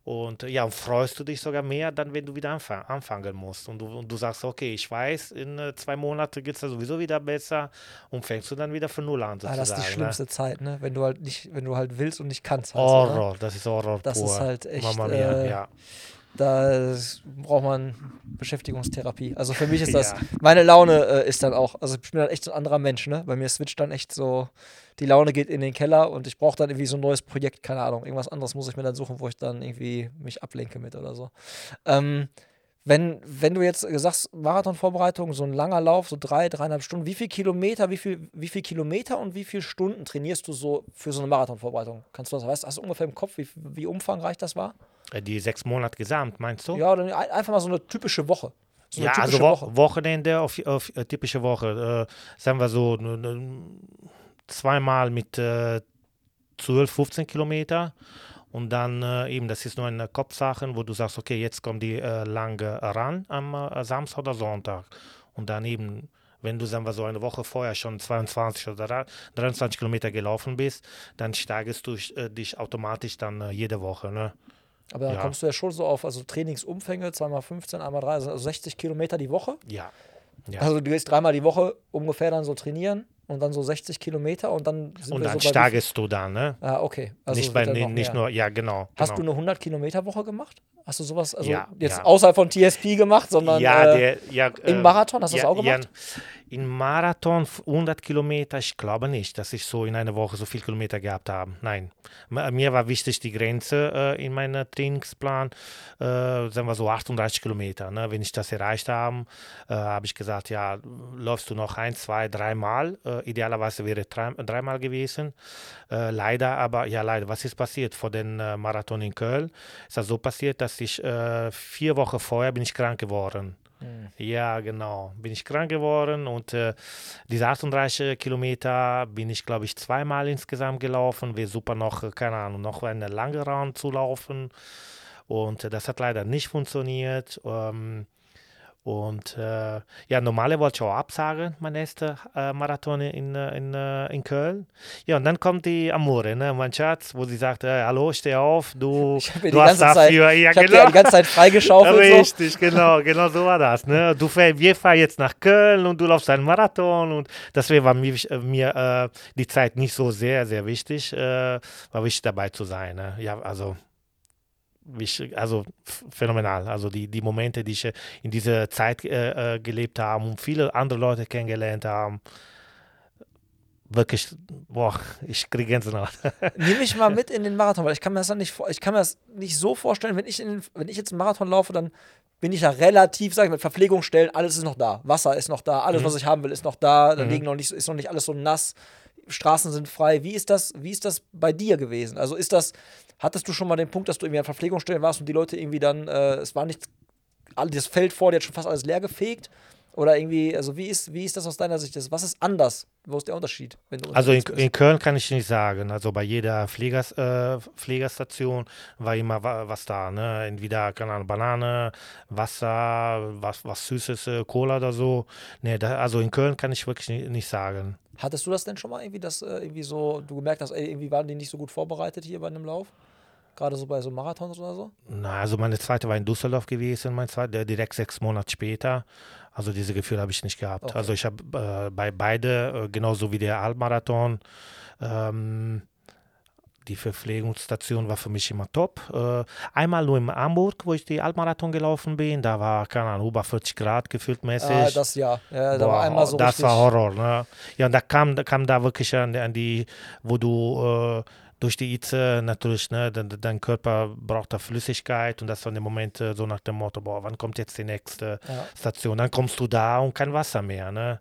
Und ja, und freust du dich sogar mehr, dann, wenn du wieder anfang, anfangen musst. Und du, und du sagst, okay, ich weiß, in äh, zwei Monaten geht es ja sowieso wieder besser und fängst du dann wieder von Null an. ah, Sozusagen, das ist die ne? schlimmste Zeit, ne? Wenn du halt nicht, wenn du halt willst und nicht kannst. Halt, so, ne? Horror, das ist Horror Das pur. ist halt echt, Mama mia, äh, ja. Da braucht man Beschäftigungstherapie. Also für mich ist das, Ja. meine Laune äh, ist dann auch, also ich bin dann echt so ein anderer Mensch, ne? Bei mir switcht dann echt so, die Laune geht in den Keller und ich brauche dann irgendwie so ein neues Projekt, keine Ahnung, irgendwas anderes muss ich mir dann suchen, wo ich dann irgendwie mich ablenke mit oder so. Ähm, wenn, wenn du jetzt sagst, Marathonvorbereitung, so ein langer Lauf, so drei, dreieinhalb Stunden, wie viel Kilometer, wie viel, wie viel Kilometer und wie viele Stunden trainierst du so für so eine Marathonvorbereitung? Kannst du das, weißt, hast du ungefähr im Kopf, wie, wie umfangreich das war? Äh, Die sechs Monate gesamt, meinst du? Ja, oder ein- einfach mal so eine typische Woche. So eine ja, also typische Wo Wochenende auf, auf äh, typische Woche. Äh, sagen wir so, zweimal mit äh, 12, 15 Kilometer. Und dann äh, eben, das ist nur eine Kopfsache, wo du sagst, okay, jetzt kommt die äh, lange ran am äh, Samstag oder Sonntag. Und dann eben, wenn du, sagen wir so, eine Woche vorher schon 22 oder dra- 23 Kilometer gelaufen bist, dann steigerst du äh, dich automatisch dann äh, jede Woche. Ne? Aber dann Ja. kommst du ja schon so auf, also Trainingsumfänge, zweimal 15, einmal 3, also 60 Kilometer die Woche. Ja. ja. Also du gehst dreimal die Woche ungefähr dann so trainieren und dann so 60 Kilometer und dann sind und wir dann so steigerst du dann, ne? Ah, okay. Also nicht bei, noch nicht mehr. nur, ja, genau. Hast genau. du eine 100 Kilometer Woche gemacht? Hast du sowas, also Ja, jetzt ja. außerhalb von TSP gemacht, sondern ja, äh, der, ja, im äh, Marathon hast du ja, das auch gemacht? In Marathon 100 Kilometer, ich glaube nicht, dass ich so in einer Woche so viel Kilometer gehabt habe. Nein. Mir war wichtig die Grenze äh, in meinem Trainingsplan, äh, sagen wir so 38 Kilometer. Ne? Wenn ich das erreicht habe, äh, habe ich gesagt, ja, läufst du noch ein, zwei, dreimal. Äh, idealerweise wäre drei, dreimal gewesen. Äh, leider, aber ja, leider, was ist passiert vor dem äh, Marathon in Köln? Ist das so passiert, dass ich vier Wochen vorher bin ich krank geworden. Mhm. Ja, genau. Bin ich krank geworden und äh, diese 38 Kilometer bin ich, glaube ich, zweimal insgesamt gelaufen. Wäre super noch, äh, keine Ahnung, noch eine lange Round zu laufen. Und äh, das hat leider nicht funktioniert. Ähm, und äh, ja, normale wollte ich auch absagen, mein erster äh, Marathon in, äh, in, äh, in Köln. Ja, und dann kommt die Amore, ne, mein Schatz, wo sie sagt, äh, hallo, steh auf, du, du hast dafür. Zeit, ja, ich genau. die ganze Zeit freigeschaufelt. Richtig, so. genau, genau so war das. Ne? Du fähr, wir fahren jetzt nach Köln und du laufst einen Marathon und deswegen war mir, mir äh, die Zeit nicht so sehr, sehr wichtig, war wichtig dabei zu sein. Ne? Ja, also also phänomenal. Also die, die Momente, die ich in dieser Zeit äh, äh, gelebt habe und viele andere Leute kennengelernt haben, wirklich, boah, ich kriege Gänsehaut. Nimm mich mal mit in den Marathon, weil ich kann mir das dann nicht, ich kann mir das nicht so vorstellen, wenn ich, in, wenn ich jetzt einen Marathon laufe, dann bin ich ja relativ, sag ich mit Verpflegungsstellen, alles ist noch da. Wasser ist noch da, alles, mhm. was ich haben will, ist noch da. Da mhm. liegen noch nicht, ist noch nicht alles so nass. Straßen sind frei. Wie ist das, wie ist das bei dir gewesen? Also ist das, hattest du schon mal den Punkt, dass du irgendwie an Verpflegungsstellen warst und die Leute irgendwie dann, äh, es war nicht, das Feld vor dir hat schon fast alles leer gefegt? Oder irgendwie, also wie ist, wie ist das aus deiner Sicht? Was ist anders? Wo ist der Unterschied? also in, in, Köln kann ich nicht sagen. Also bei jeder Pflegers, äh, Pflegerstation war immer was da. Ne? Entweder, keine Ahnung, Banane, Wasser, was, was Süßes, äh, Cola oder so. Nee, da, also in Köln kann ich wirklich nicht, nicht sagen. Hattest du das denn schon mal irgendwie, dass äh, irgendwie so, du gemerkt hast, ey, irgendwie waren die nicht so gut vorbereitet hier bei einem Lauf? Gerade so bei so Marathons oder so? Na, also meine zweite war in Düsseldorf gewesen, mein zweiter, direkt sechs Monate später. Also diese Gefühle habe ich nicht gehabt. Okay. Also ich habe äh, bei beide, äh, genauso wie der Halbmarathon, ähm, die Verpflegungsstation war für mich immer top. Äh, einmal nur in Hamburg, wo ich die Halbmarathon gelaufen bin, da war, keine Ahnung, über 40 Grad gefühlt mäßig. Ah, das ja, ja da Boah, war einmal so Das war Horror, ne? Ja, und da kam, da kam da wirklich an, an die, wo du äh, durch die Hitze natürlich, ne, dein, dein, Körper braucht da Flüssigkeit und das war der Moment so nach dem Motto, boah, wann kommt jetzt die nächste ja. Station? Dann kommst du da und kein Wasser mehr, ne?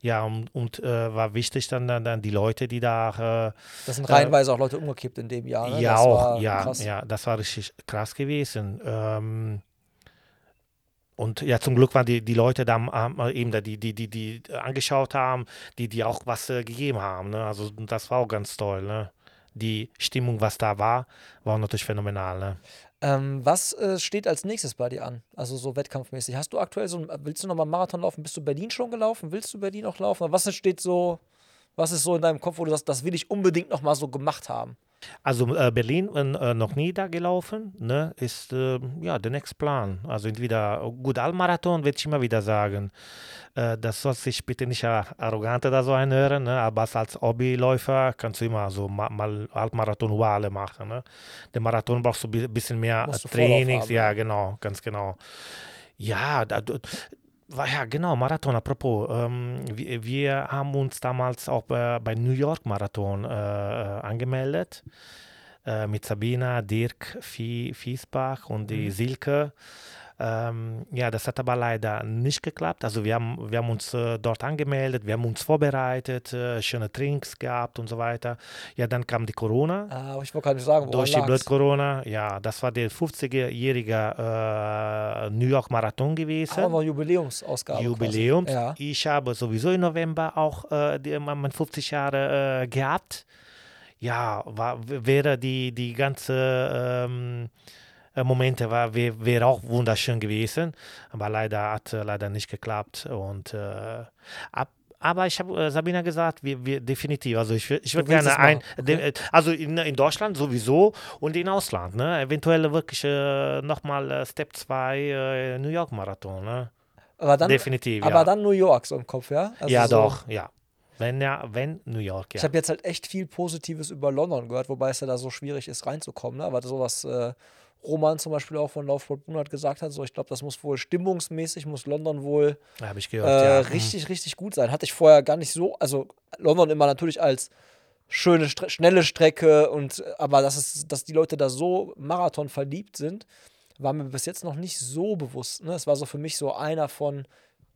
Ja, und, und äh, war wichtig dann, dann, dann die Leute, die da. Äh, das sind reihenweise äh, auch Leute umgekippt in dem Jahr. Ne? Ja, das auch, ja, krass. ja, das war richtig krass gewesen. Ähm, und ja, zum Glück waren die, die Leute da eben da, die, die, die, die angeschaut haben, die, die auch was äh, gegeben haben. Ne? Also das war auch ganz toll. Ne? die Stimmung, was da war, war natürlich phänomenal. Ne? Ähm, was äh, steht als nächstes bei dir an? Also so wettkampfmäßig. Hast du aktuell so, willst du nochmal Marathon laufen? Bist du Berlin schon gelaufen? Willst du Berlin noch laufen? Was steht so, was ist so in deinem Kopf, wo du sagst, das will ich unbedingt nochmal so gemacht haben? Also äh, Berlin äh, noch nie da gelaufen, ne, ist äh, ja der nächste Plan. Also entweder gut Allmarathon, würde ich immer wieder sagen. Äh, das soll sich bitte nicht arrogant oder so anhören, ne, aber als Hobbyläufer kannst du immer so ma mal Halbmarathon Wale machen. Ne. Der Marathon brauchst du ein bisschen mehr Trainings, ja genau, ganz genau. Ja, da, ja, genau, Marathon. Apropos, ähm, wir, wir, haben uns damals auch bei, bei New York Marathon äh, äh angemeldet äh, mit Sabina, Dirk Fiesbach und die mhm. Silke. Ähm, ja, das hat aber leider nicht geklappt. Also wir haben, wir haben uns äh, dort angemeldet, wir haben uns vorbereitet, äh, schöne Trinks gehabt und so weiter. Ja, dann kam die Corona. Ah, ich wollte gerade sagen, Durch die Blöd Corona. Ja, das war der 50-jährige äh, New York Marathon gewesen. Aber Jubiläumsausgabe. Jubiläum. Ja. Ich habe sowieso im November auch äh, die, mein 50 Jahre äh, gehabt. Ja, war, wäre die, die ganze ähm, äh, Momente war, wäre wär auch wunderschön gewesen, aber leider hat äh, leider nicht geklappt und äh, ab, aber ich habe äh, Sabina gesagt, wir, wir definitiv. Also ich, ich würde gerne ein, okay. also in, in Deutschland sowieso und in Ausland, ne? Eventuell wirklich äh, nochmal äh, Step 2 äh, New York Marathon, ne? Aber dann, definitiv. Aber ja. dann New York so im Kopf, ja? Also ja, so, doch, ja. Wenn ja, wenn New York, ja. Ich habe jetzt halt echt viel Positives über London gehört, wobei es ja da so schwierig ist, reinzukommen. Ne? Aber sowas äh, Roman zum Beispiel auch von Laufsport Brunert gesagt hat, so ich glaube, das muss wohl stimmungsmäßig, muss London wohl gehört, äh, ja. richtig, richtig gut sein. Hatte ich vorher gar nicht so, also London immer natürlich als schöne, Stre schnelle Strecke und aber dass es, dass die Leute da so Marathon verliebt sind, war mir bis jetzt noch nicht so bewusst. Ne? Es war so für mich so einer von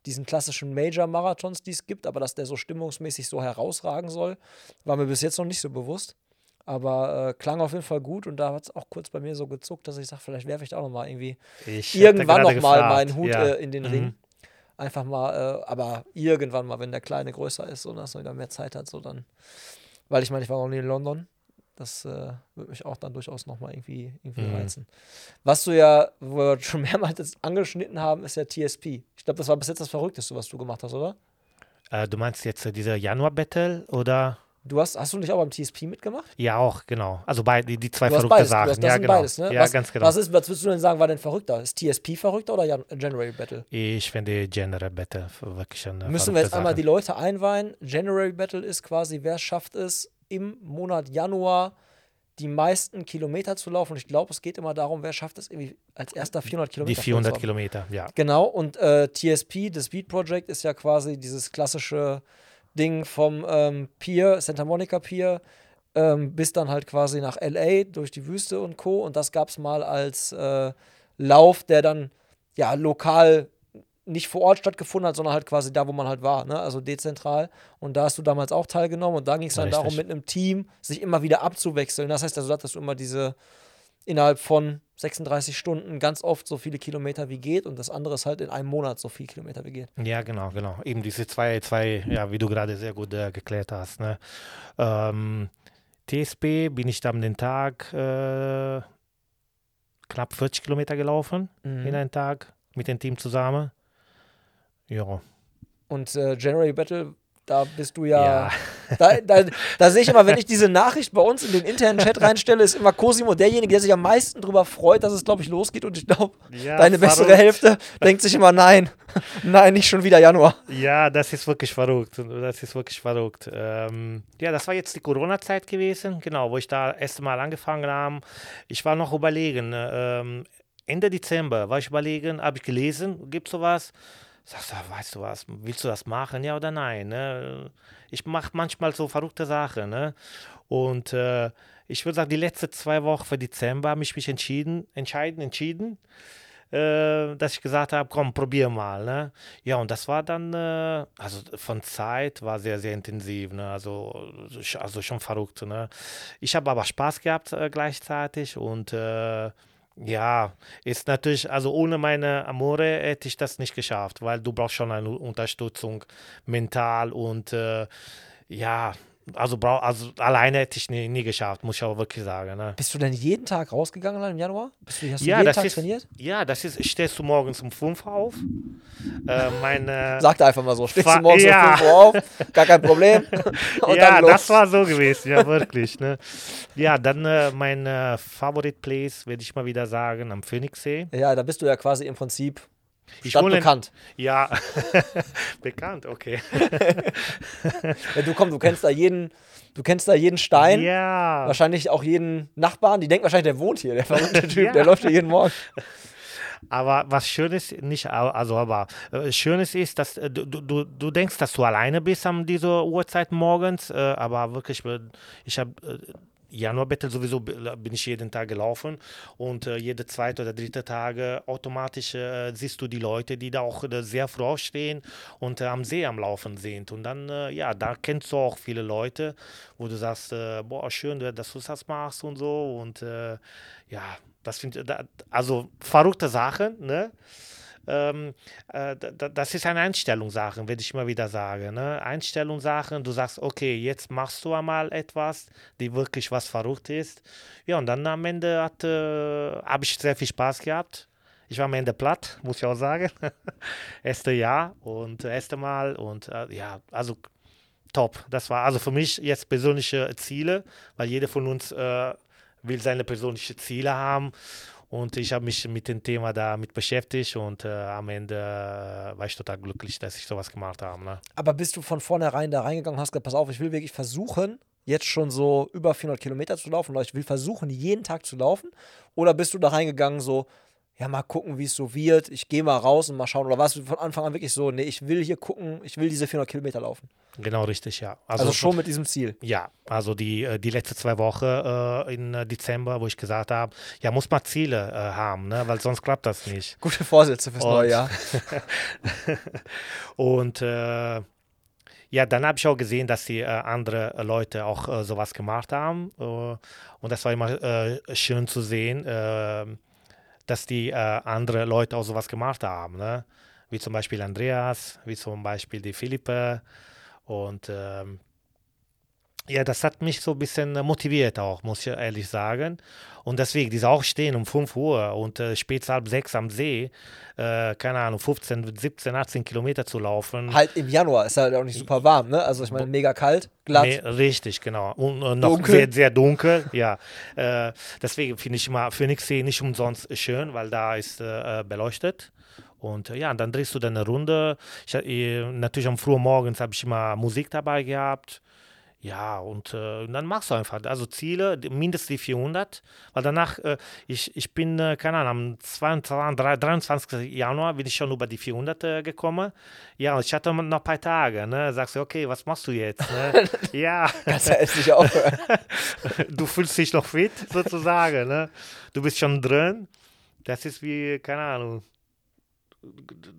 diesen klassischen Major-Marathons, die es gibt, aber dass der so stimmungsmäßig so herausragen soll, war mir bis jetzt noch nicht so bewusst. Aber äh, klang auf jeden Fall gut und da hat es auch kurz bei mir so gezuckt, dass ich sage, vielleicht werfe ich da auch noch mal irgendwie Ich irgendwann hatte noch gerade mal gefragt, meinen Hut ja. äh, in den Mhm. Ring. Einfach mal, äh, aber irgendwann mal, wenn der Kleine größer ist und dass er wieder mehr Zeit hat, so dann. Weil ich meine, ich war noch nie in London. Das äh, würde mich auch dann durchaus noch mal irgendwie, irgendwie Mhm. reizen. Was du ja, wo wir schon mehrmals angeschnitten haben, ist ja TSP. Ich glaube, das war bis jetzt das Verrückteste, was du gemacht hast, oder? Äh, du meinst jetzt äh, diese Januar-Battle oder? Du hast, hast du nicht auch beim TSP mitgemacht? Ja, auch, genau. Also bei, die, die zwei Du verrückte beides. Sachen. Hast das ja, genau. beides, ne? Ja, was, ganz genau. Was, ist, was würdest du denn sagen, war denn verrückter? Ist TSP verrückter oder Jan January Battle? Ich finde General Battle wirklich eine Müssen wir jetzt verrückte einmal Sache. die Leute einweihen. January Battle ist quasi, wer schafft es, im Monat Januar die meisten Kilometer zu laufen. Und ich glaube, es geht immer darum, wer schafft es irgendwie als erster 400 Kilometer. Die 400 voll zu haben. Kilometer, ja. Genau, und äh, TSP, das Speed Project, ist ja quasi dieses klassische Ding vom ähm, Pier, Santa Monica Pier, ähm, bis dann halt quasi nach LA durch die Wüste und Co. Und das gab es mal als äh, Lauf, der dann ja lokal nicht vor Ort stattgefunden hat, sondern halt quasi da, wo man halt war, ne? also dezentral. Und da hast du damals auch teilgenommen und da ging es dann Richtig. darum, mit einem Team sich immer wieder abzuwechseln. Das heißt also, dass du immer diese innerhalb von 36 Stunden ganz oft so viele Kilometer wie geht und das andere ist halt in einem Monat so viele Kilometer wie geht. Ja, genau, genau. Eben diese zwei, zwei, ja, wie du gerade sehr gut äh, geklärt hast. Ne? Ähm, TSP bin ich dann den Tag äh, knapp 40 Kilometer gelaufen Mhm. in einem Tag mit dem Team zusammen. Ja. Und äh, January Battle, da bist du ja. Ja. Da, da, da sehe ich immer, wenn ich diese Nachricht bei uns in den internen Chat reinstelle, ist immer Cosimo derjenige, der sich am meisten darüber freut, dass es, glaube ich, losgeht. Und ich glaube, Ja, deine bessere verrückt. Hälfte denkt sich immer, nein, nein, nicht schon wieder Januar. Ja, das ist wirklich verrückt. Das ist wirklich verrückt. Ähm, ja, das war jetzt die Corona-Zeit gewesen, genau, wo ich da erst mal angefangen habe. Ich war noch überlegen, ähm, Ende Dezember war ich überlegen, habe ich gelesen, gibt sowas? Sagst du, weißt du was, willst du das machen, ja oder nein? Ne? Ich mache manchmal so verrückte Sachen. Ne? Und äh, ich würde sagen, die letzten zwei Wochen für Dezember habe ich mich entschieden, entscheiden, entschieden, äh, dass ich gesagt habe, komm, probier mal. Ne? Ja, und das war dann, äh, also von Zeit war sehr, sehr intensiv. Ne? Also, also schon verrückt. Ne? Ich habe aber Spaß gehabt äh, gleichzeitig und äh, ja, ist natürlich, also ohne meine Amore hätte ich das nicht geschafft, weil du brauchst schon eine Unterstützung mental und äh, ja, also, also alleine hätte ich nie, nie geschafft, muss ich auch wirklich sagen. Ne? Bist du denn jeden Tag rausgegangen im Januar? Bist du, hast du Ja, jeden das Tag ist, trainiert? ja, das ist, stehst du morgens um 5 auf. Äh, meine, Sag da einfach mal so, stehst du morgens ja. um 5 Uhr auf, gar kein Problem. Ja, das war so gewesen, ja, wirklich. Ne? Ja, dann äh, mein äh, Favorite Place, werde ich mal wieder sagen, am Phoenixsee. Ja, da bist du ja quasi im Prinzip Ich wohne in- stadtbekannt. Ja, bekannt, okay. Ja, du komm, du kennst da jeden, du kennst da jeden Stein. Ja, Wahrscheinlich auch jeden Nachbarn, die denken wahrscheinlich, der wohnt hier, der verrückte Typ, Ja. der läuft hier jeden Morgen. aber was Schönes, nicht, also aber äh, Schönes ist, dass äh, du, du, du denkst, dass du alleine bist an dieser Uhrzeit morgens, äh, aber wirklich, äh, ich habe Januar-Battle sowieso bin ich jeden Tag gelaufen und äh, jede zweite oder dritte Tage automatisch äh, siehst du die Leute, die da auch äh, sehr früh aufstehen und äh, am See am Laufen sind. Und dann, äh, ja, da kennst du auch viele Leute, wo du sagst, äh, boah, schön, dass du das machst und so. Und äh, ja, das finde ich, da- also verrückte Sachen, ne? Ähm, äh, da- da- das ist eine Einstellungssache, würde ich mal wieder sagen. Ne? Einstellungssachen, du sagst, okay, jetzt machst du einmal etwas, die wirklich was verrückt ist. Ja, und dann am Ende äh, habe ich sehr viel Spaß gehabt. Ich war am Ende platt, muss ich auch sagen. erste Jahr und erste Mal und äh, ja, also top. Das war also für mich jetzt persönliche Ziele, weil jeder von uns äh, will seine persönlichen Ziele haben. Und ich habe mich mit dem Thema damit beschäftigt und äh, am Ende äh, war ich total glücklich, dass ich sowas gemacht habe. Ne? Aber bist du von vornherein da reingegangen und hast gesagt, pass auf, ich will wirklich versuchen, jetzt schon so über 400 Kilometer zu laufen oder ich will versuchen, jeden Tag zu laufen? Oder bist du da reingegangen so, ja, mal gucken, wie es so wird, ich gehe mal raus und mal schauen? Oder warst du von Anfang an wirklich so, nee, ich will hier gucken, ich will diese 400 Kilometer laufen? Genau richtig, ja. Also, schon mit diesem Ziel. Ja, also die, äh, die letzten zwei Wochen äh, in äh, Dezember, wo ich gesagt habe, ja, muss man Ziele äh, haben, ne? weil sonst klappt das nicht. Gute Vorsätze fürs neue Jahr. Und äh, ja, dann habe ich auch gesehen, dass die äh, andere Leute auch äh, sowas gemacht haben. Und das war immer schön zu sehen, äh, dass die äh, andere Leute auch sowas gemacht haben. Ne? Wie zum Beispiel Andreas, wie zum Beispiel die Philippe. Und ähm, ja, das hat mich so ein bisschen äh, motiviert auch, muss ich ehrlich sagen. Und deswegen, dieses Aufstehen um 5 Uhr und äh, spät halb sechs am See, äh, keine Ahnung, 15, 17, 18 Kilometer zu laufen. Halt im Januar ist halt auch nicht super warm, ne? Also ich meine, mega kalt, glatt. Nee, richtig, genau. Und äh, noch Dunkel. sehr, sehr dunkel, ja. Äh, deswegen finde ich immer Phoenixsee nicht umsonst schön, weil da ist äh, beleuchtet. Und ja, dann drehst du dann eine Runde. Ich, natürlich am frühen Morgens habe ich immer Musik dabei gehabt. Ja, und äh, dann machst du einfach. Also Ziele, mindestens die 400. Weil danach, äh, ich, ich bin, äh, keine Ahnung, am 22, 23. Januar bin ich schon über die 400 äh, gekommen. Ja, und ich hatte noch ein paar Tage. Ne? Sagst du, okay, was machst du jetzt? Ne? ja, Kannst ja jetzt nicht aufhören. du fühlst dich noch fit, sozusagen. Ne? Du bist schon drin. Das ist wie, keine Ahnung,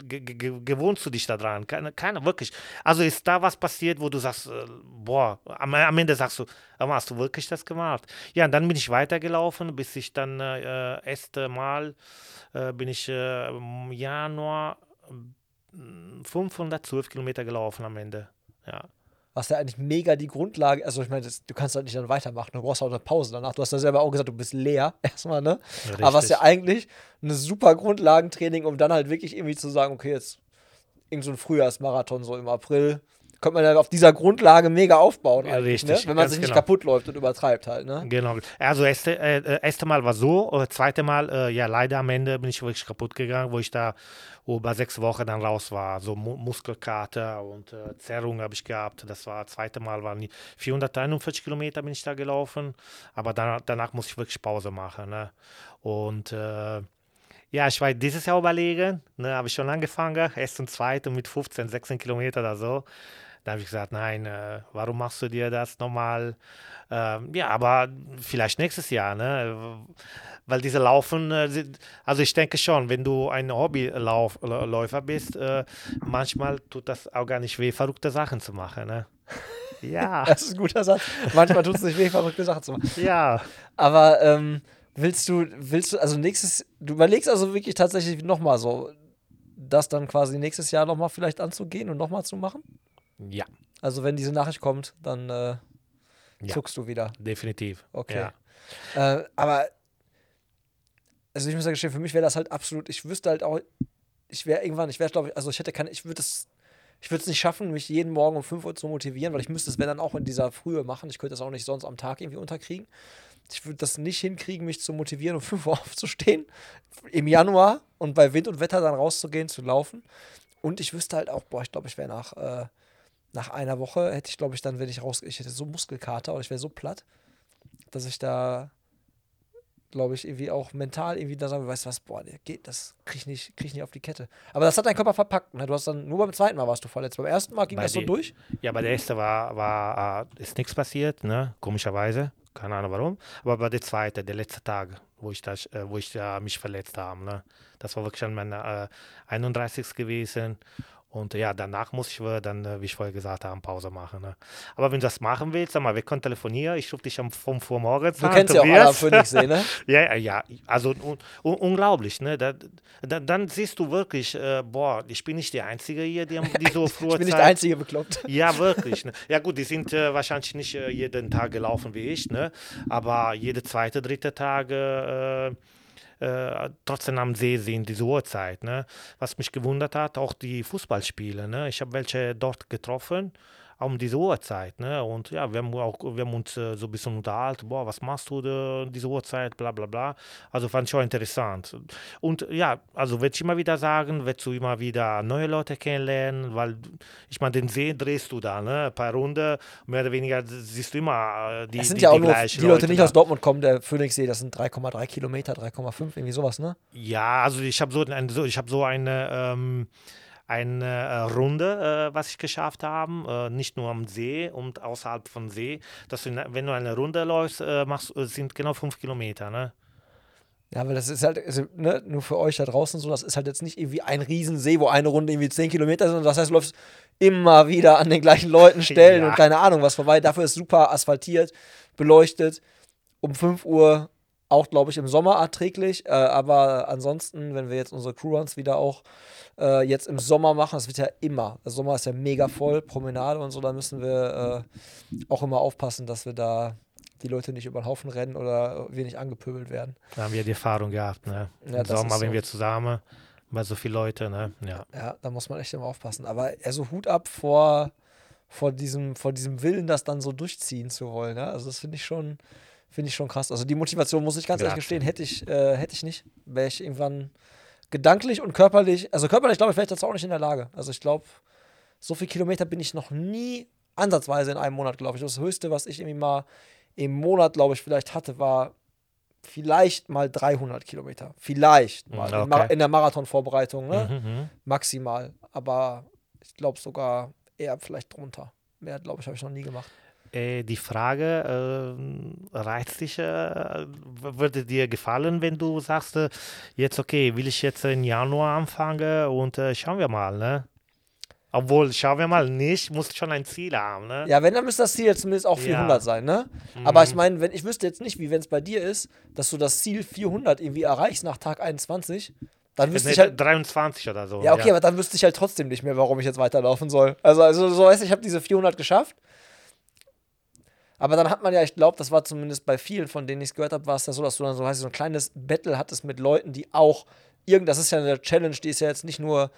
gewohnst du dich daran? Keine, keine, wirklich. Also ist da was passiert, wo du sagst, äh, boah, am, am Ende sagst du, hast du wirklich das gemacht? Ja, und dann bin ich weitergelaufen, bis ich dann äh, erste Mal äh, bin ich äh, im Januar äh, 512 Kilometer gelaufen am Ende. Ja. Was ja eigentlich mega die Grundlage, also ich meine, das- du kannst halt nicht dann weitermachen, du brauchst auch eine Pause danach. Du hast ja selber auch gesagt, du bist leer erstmal, ne? Aber was ja Richtig. eigentlich ein super Grundlagentraining, um dann halt wirklich irgendwie zu sagen, okay, jetzt irgend so ein Frühjahrsmarathon so im April, könnte man ja auf dieser Grundlage mega aufbauen Ja, eigentlich, richtig, ne? wenn man sich nicht genau. kaputt läuft und übertreibt halt, ne? Genau. Also erste, äh, erste Mal war so, äh, zweite Mal, äh, ja leider am Ende bin ich wirklich kaputt gegangen, wo ich da über sechs Wochen dann raus war. So Mu Muskelkater und äh, Zerrung habe ich gehabt. Das war zweite Mal, waren die 441 Kilometer bin ich da gelaufen, aber dann, danach muss ich wirklich Pause machen. Ne? Und äh, ja, ich war dieses Jahr überlegen, ne, habe ich schon angefangen, erst und zweite mit 15, 16 Kilometer oder so. Da habe ich gesagt, nein, äh, warum machst du dir das nochmal? Ähm, ja, aber vielleicht nächstes Jahr, ne? Weil diese Laufen, äh, also ich denke schon, wenn du ein Hobbyläufer bist, äh, manchmal tut das auch gar nicht weh, verrückte Sachen zu machen, ne? Ja, Das ist ein guter Satz. Manchmal tut es nicht weh, verrückte Sachen zu machen. ja. Aber ähm, willst du, willst du, also nächstes, du überlegst also wirklich tatsächlich nochmal so, das dann quasi nächstes Jahr nochmal vielleicht anzugehen und nochmal zu machen? Ja, Also wenn diese Nachricht kommt, dann äh, Ja. zuckst du wieder. definitiv. Okay. Ja. Äh, aber, also ich muss ja gestehen, für mich wäre das halt absolut, ich wüsste halt auch, ich wäre irgendwann, ich wäre, glaube ich, also ich hätte keine, ich würde es, ich würde es nicht schaffen, mich jeden Morgen um 5 Uhr zu motivieren, weil ich müsste es, wenn dann auch in dieser Frühe machen. Ich könnte das auch nicht sonst am Tag irgendwie unterkriegen. Ich würde das nicht hinkriegen, mich zu motivieren, um 5 Uhr aufzustehen im Januar und bei Wind und Wetter dann rauszugehen, zu laufen. Und ich wüsste halt auch, boah, ich glaube, ich wäre nach, äh, nach einer Woche, hätte ich, glaube ich, dann, wenn ich raus, ich hätte so Muskelkater oder ich wäre so platt, dass ich da, glaube ich, irgendwie auch mental irgendwie da sagen, weißt du was, boah, der geht, das krieg ich nicht, krieg ich nicht auf die Kette. Aber das hat dein Körper verpackt, ne? Du hast dann, nur beim zweiten Mal warst du verletzt. Beim ersten Mal ging Bei das so die- durch. Ja, bei der ersten war, war äh, ist nichts passiert, ne? Komischerweise. Keine Ahnung warum. Aber bei der zweiten, der letzte Tag, wo ich, das, äh, wo ich äh, mich verletzt habe, ne? Das war wirklich an meiner äh, 31. gewesen. Und ja, danach muss ich äh, dann, äh, wie ich vorher gesagt habe, Pause machen. Ne? Aber wenn du das machen willst, sag mal, wir können telefonieren. Ich rufe dich am 5 Uhr morgens Du an. kennst ja auch Tobias. Phoenixsee, ne? Ja, ja, ja, also un, un, unglaublich, ne? Da, da, dann siehst du wirklich, äh, boah, ich bin nicht der Einzige hier, die, die so früher Ich bin nicht der Einzige bekloppt. ja, wirklich. Ne? Ja gut, die sind äh, wahrscheinlich nicht äh, jeden Tag gelaufen wie ich, ne? aber jede zweite, dritte Tage äh, trotzdem am See sind, diese Uhrzeit. Ne? Was mich gewundert hat, auch die Fußballspiele. Ne? Ich habe welche dort getroffen, um diese Uhrzeit. Ne? Und ja, wir haben, auch, wir haben uns äh, so ein bisschen unterhalten, boah, was machst du da, diese Uhrzeit, bla bla bla. Also fand ich schon interessant. Und ja, also würde ich immer wieder sagen, willst du immer wieder neue Leute kennenlernen, weil ich meine, den See drehst du da, ne? ein paar Runden, mehr oder weniger siehst du immer äh, die, Es sind die, ja auch die nur die Leute nicht da. aus Dortmund kommen, der Phoenixsee, das sind 3,3 Kilometer, 3,5, irgendwie sowas, ne? Ja, also ich habe so, ein, so, ich hab so eine, ähm, eine äh, Runde, äh, was ich geschafft habe, äh, nicht nur am See und außerhalb von See. Dass du, wenn du eine Runde läufst, machst, sind genau fünf Kilometer. Ne? Ja, weil das ist halt, also, ne, nur für euch da draußen so, das ist halt jetzt nicht irgendwie ein Riesensee, wo eine Runde irgendwie 10 Kilometer sind, das heißt, du läufst immer wieder an den gleichen Leuten, Stellen Ja. und keine Ahnung was vorbei. Dafür ist super asphaltiert, beleuchtet, um 5 Uhr auch, glaube ich, im Sommer erträglich, äh, aber ansonsten, wenn wir jetzt unsere Crewruns wieder auch äh, jetzt im Sommer machen, das wird ja immer, der Sommer ist ja mega voll, Promenade und so, da müssen wir äh, auch immer aufpassen, dass wir da die Leute nicht über den Haufen rennen oder wir nicht angepöbelt werden. Da haben wir die Erfahrung gehabt. Ne? Ja, Im das Sommer, ist wenn so. wir zusammen, bei so vielen Leuten. Ne? Ja. Ja, da muss man echt immer aufpassen. Aber also Hut ab vor, vor, diesem, vor diesem Willen, das dann so durchziehen zu wollen. Ja? Also das finde ich schon, finde ich schon krass. Also die Motivation, muss ich ganz ehrlich Grazie. gestehen, hätte ich, äh, hätte ich nicht. Wäre ich irgendwann gedanklich und körperlich, also körperlich glaube ich, wäre ich dazu auch nicht in der Lage. Also ich glaube, so viele Kilometer bin ich noch nie ansatzweise in einem Monat, glaube ich. Das Höchste, was ich irgendwie mal im Monat, glaube ich, vielleicht hatte, war vielleicht mal 300 Kilometer. Vielleicht mal. Mm, In, Mar okay. in der Marathonvorbereitung, ne? Mhm, mhm. maximal. Aber ich glaube sogar eher vielleicht drunter. Mehr, glaube ich, habe ich noch nie gemacht. Äh, die Frage, äh, reizt dich, äh, würde dir gefallen, wenn du sagst, äh, jetzt okay, will ich jetzt im Januar anfangen und äh, schauen wir mal, ne? Obwohl, schauen wir mal nicht, muss schon ein Ziel haben, ne? Ja, wenn, dann müsste das Ziel jetzt zumindest auch 400 Ja. sein, ne? Aber Mhm. ich meine, wenn ich wüsste jetzt nicht, wie wenn es bei dir ist, dass du das Ziel 400 irgendwie erreichst nach Tag 21, dann wüsste ich Ne, halt. 23 oder so. Ja, okay, aber dann wüsste ich halt trotzdem nicht mehr, warum ich jetzt weiterlaufen soll. Also, also so weißt du, ich habe diese 400 geschafft. Aber dann hat man ja, ich glaube, das war zumindest bei vielen, von denen ich es gehört habe, war es ja so, dass du dann so, heißt, so ein kleines Battle hattest mit Leuten, die auch irgend, das ist ja eine Challenge, die ist ja jetzt nicht nur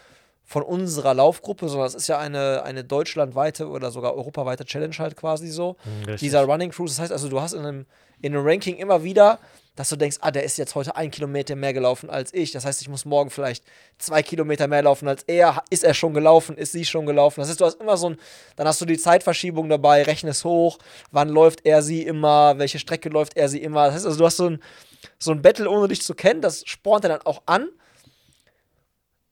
von unserer Laufgruppe, sondern das ist ja eine, eine deutschlandweite oder sogar europaweite Challenge halt quasi so. Hm, richtig. Dieser Running Cruise, das heißt also, du hast in einem, in einem Ranking immer wieder, dass du denkst, ah, der ist jetzt heute ein Kilometer mehr gelaufen als ich. Das heißt, ich muss morgen vielleicht zwei Kilometer mehr laufen als er. Ist er schon gelaufen? Ist sie schon gelaufen? Das heißt, du hast immer so ein, dann hast du die Zeitverschiebung dabei, rechnest hoch, wann läuft er sie immer, welche Strecke läuft er sie immer. Das heißt also, du hast so ein, so ein Battle, ohne dich zu kennen, das spornt er dann auch an.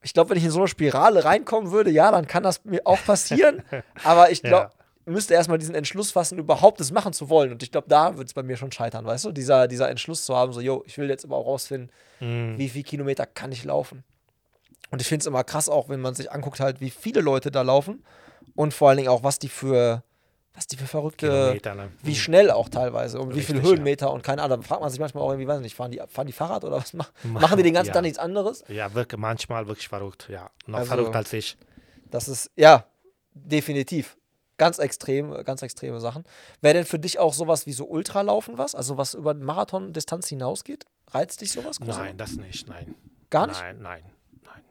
Ich glaube, wenn ich in so eine Spirale reinkommen würde, ja, dann kann das mir auch passieren. Aber ich glaube, müsste erstmal diesen Entschluss fassen, überhaupt das machen zu wollen. Und ich glaube, da wird es bei mir schon scheitern, weißt du? Dieser, dieser Entschluss zu haben, so, yo, ich will jetzt aber auch rausfinden, Mhm. wie viel Kilometer kann ich laufen. Und ich finde es immer krass auch, wenn man sich anguckt, halt, wie viele Leute da laufen und vor allen Dingen auch, was die für, was die für verrückte, ne? wie Mhm. schnell auch teilweise und wie viele Richtig, ja. Höhenmeter und keine Ahnung. Da fragt man sich manchmal auch irgendwie, weiß nicht, fahren die, fahren die Fahrrad oder was machen? Machen die den ganzen Ja. Tag nichts anderes? Ja, wirklich, manchmal wirklich verrückt, ja. Noch Also- verrückt als ich. Das ist, ja, definitiv. Ganz extrem, ganz extreme Sachen. Wäre denn für dich auch sowas wie so Ultralaufen was? Also was über Marathon-Distanz hinausgeht? Reizt dich sowas? Cosimo? Nein, das nicht, nein. Gar nicht? Nein, nein, nein.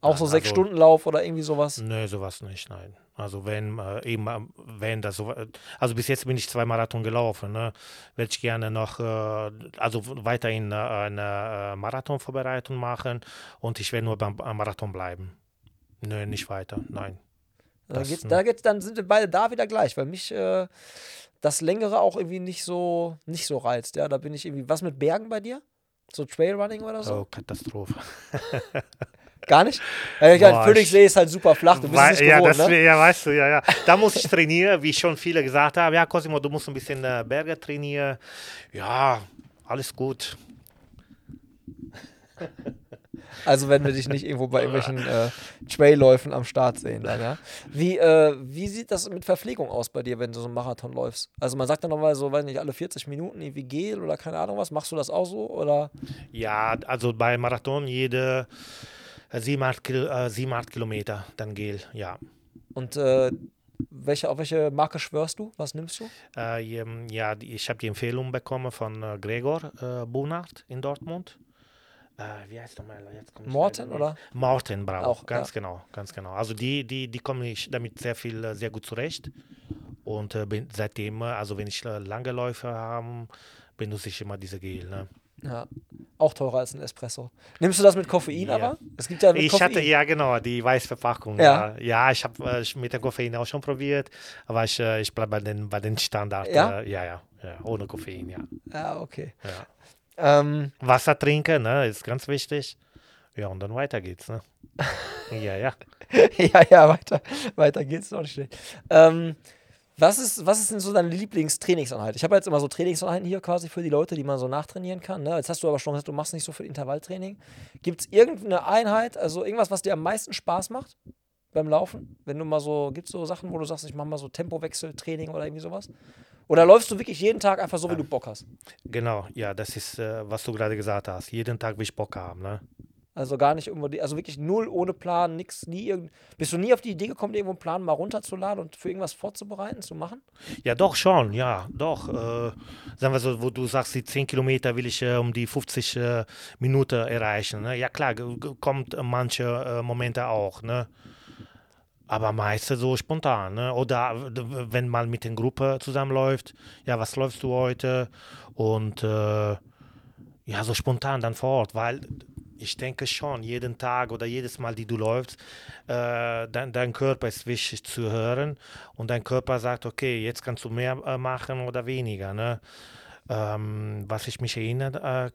Auch so nein, sechs also- Stunden Lauf oder irgendwie sowas? Nö, sowas nicht, nein. Also wenn äh, eben, ähm, wenn das so, also bis jetzt bin ich zwei Marathon gelaufen, ne? Würde ich gerne noch, äh, also weiterhin äh, eine äh, Marathonvorbereitung machen und ich werde nur beim äh, Marathon bleiben. Nö, nicht weiter, nein. Da Das, geht's, da geht's, dann sind wir beide da wieder gleich, weil mich äh, das Längere auch irgendwie nicht so, nicht so reizt. Ja, da bin ich irgendwie. Was mit Bergen bei dir? So Trailrunning oder so? Oh, Katastrophe. Gar nicht? Äh, ich Boah, Phoenixsee ist halt super flach. Du bist Wei- nicht ja, gewohnt, das, ne? ja, weißt du, ja, ja. Da muss ich trainieren, wie schon viele gesagt haben. Ja, Cosimo, du musst ein bisschen äh, Berge trainieren. Ja, alles gut. Also wenn wir dich nicht irgendwo bei irgendwelchen äh, Trailläufen am Start sehen. Dann, ja? wie, äh, wie sieht das mit Verpflegung aus bei dir, wenn du so einen Marathon läufst? Also man sagt dann nochmal so, weiß nicht, alle 40 Minuten irgendwie Gel oder keine Ahnung was. Machst du das auch so? Oder? Ja, also bei Marathon jede äh, 7, 8, Kil äh, 7, 8 Kilometer dann Gel, ja. Und äh, welche, auf welche Marke schwörst du? Was nimmst du? Äh, ja, ich habe die Empfehlung bekommen von äh, Gregor äh, Bunart in Dortmund. Äh, wie heißt nochmal? Jetzt kommt Morten, oder? Morten Brau, Auch, ganz ja. genau, ganz genau. Also die, die, die kommen ich damit sehr viel, äh, sehr gut zurecht. Und äh, bin seitdem, äh, also wenn ich äh, lange Läufe habe, benutze ich immer diese Gel. Ne? Ja. Auch teurer als ein Espresso. Nimmst du das mit Koffein Ja. aber? Es gibt ja Ich Koffein. hatte, ja genau, die Weißverpackung. Ja. Ja, ja ich habe äh, mit dem Koffein auch schon probiert, aber ich, äh, ich bleibe bei den, bei den Standard. Ja? Äh, ja, ja, ja, ohne Koffein, ja. Ja, okay. ja. Ähm, Wasser trinken, ne, ist ganz wichtig. Ja, und dann weiter geht's, ne? ja, ja. ja, ja, weiter, weiter geht's noch nicht schlecht. Ähm, was ist, was ist denn so deine Lieblingstrainingseinheit? Ich habe jetzt immer so Trainingseinheiten hier quasi für die Leute, die man so nachtrainieren kann. Ne? Jetzt hast du aber schon gesagt, du machst nicht so viel Intervalltraining. Gibt es irgendeine Einheit, also irgendwas, was dir am meisten Spaß macht beim Laufen? Wenn du mal so, gibt es so Sachen, wo du sagst, ich mache mal so Tempowechseltraining oder irgendwie sowas? Oder läufst du wirklich jeden Tag einfach so, wie du Bock hast? Genau, ja, das ist, äh, was du gerade gesagt hast. Jeden Tag will ich Bock haben, ne? Also gar nicht irgendwo, also wirklich null ohne Plan, nix, nie irgend. Bist du nie auf die Idee gekommen, irgendwo einen Plan mal runterzuladen und für irgendwas vorzubereiten, zu machen? Ja, doch schon, ja, doch. Äh, sagen wir so, wo du sagst, die 10 Kilometer will ich äh, um die 50 äh, Minuten erreichen. Ne? Ja, klar, kommt manche äh, Momente auch, ne? Aber meistens so spontan, ne? Oder wenn man mit der Gruppe zusammenläuft, ja, was läufst du heute? Und äh, ja, so spontan dann vor Ort, weil ich denke schon, jeden Tag oder jedes Mal, die du läufst, äh, dein, dein Körper ist wichtig zu hören und dein Körper sagt, okay, jetzt kannst du mehr äh, machen oder weniger. Ne? Ähm, was ich mich erinnern äh,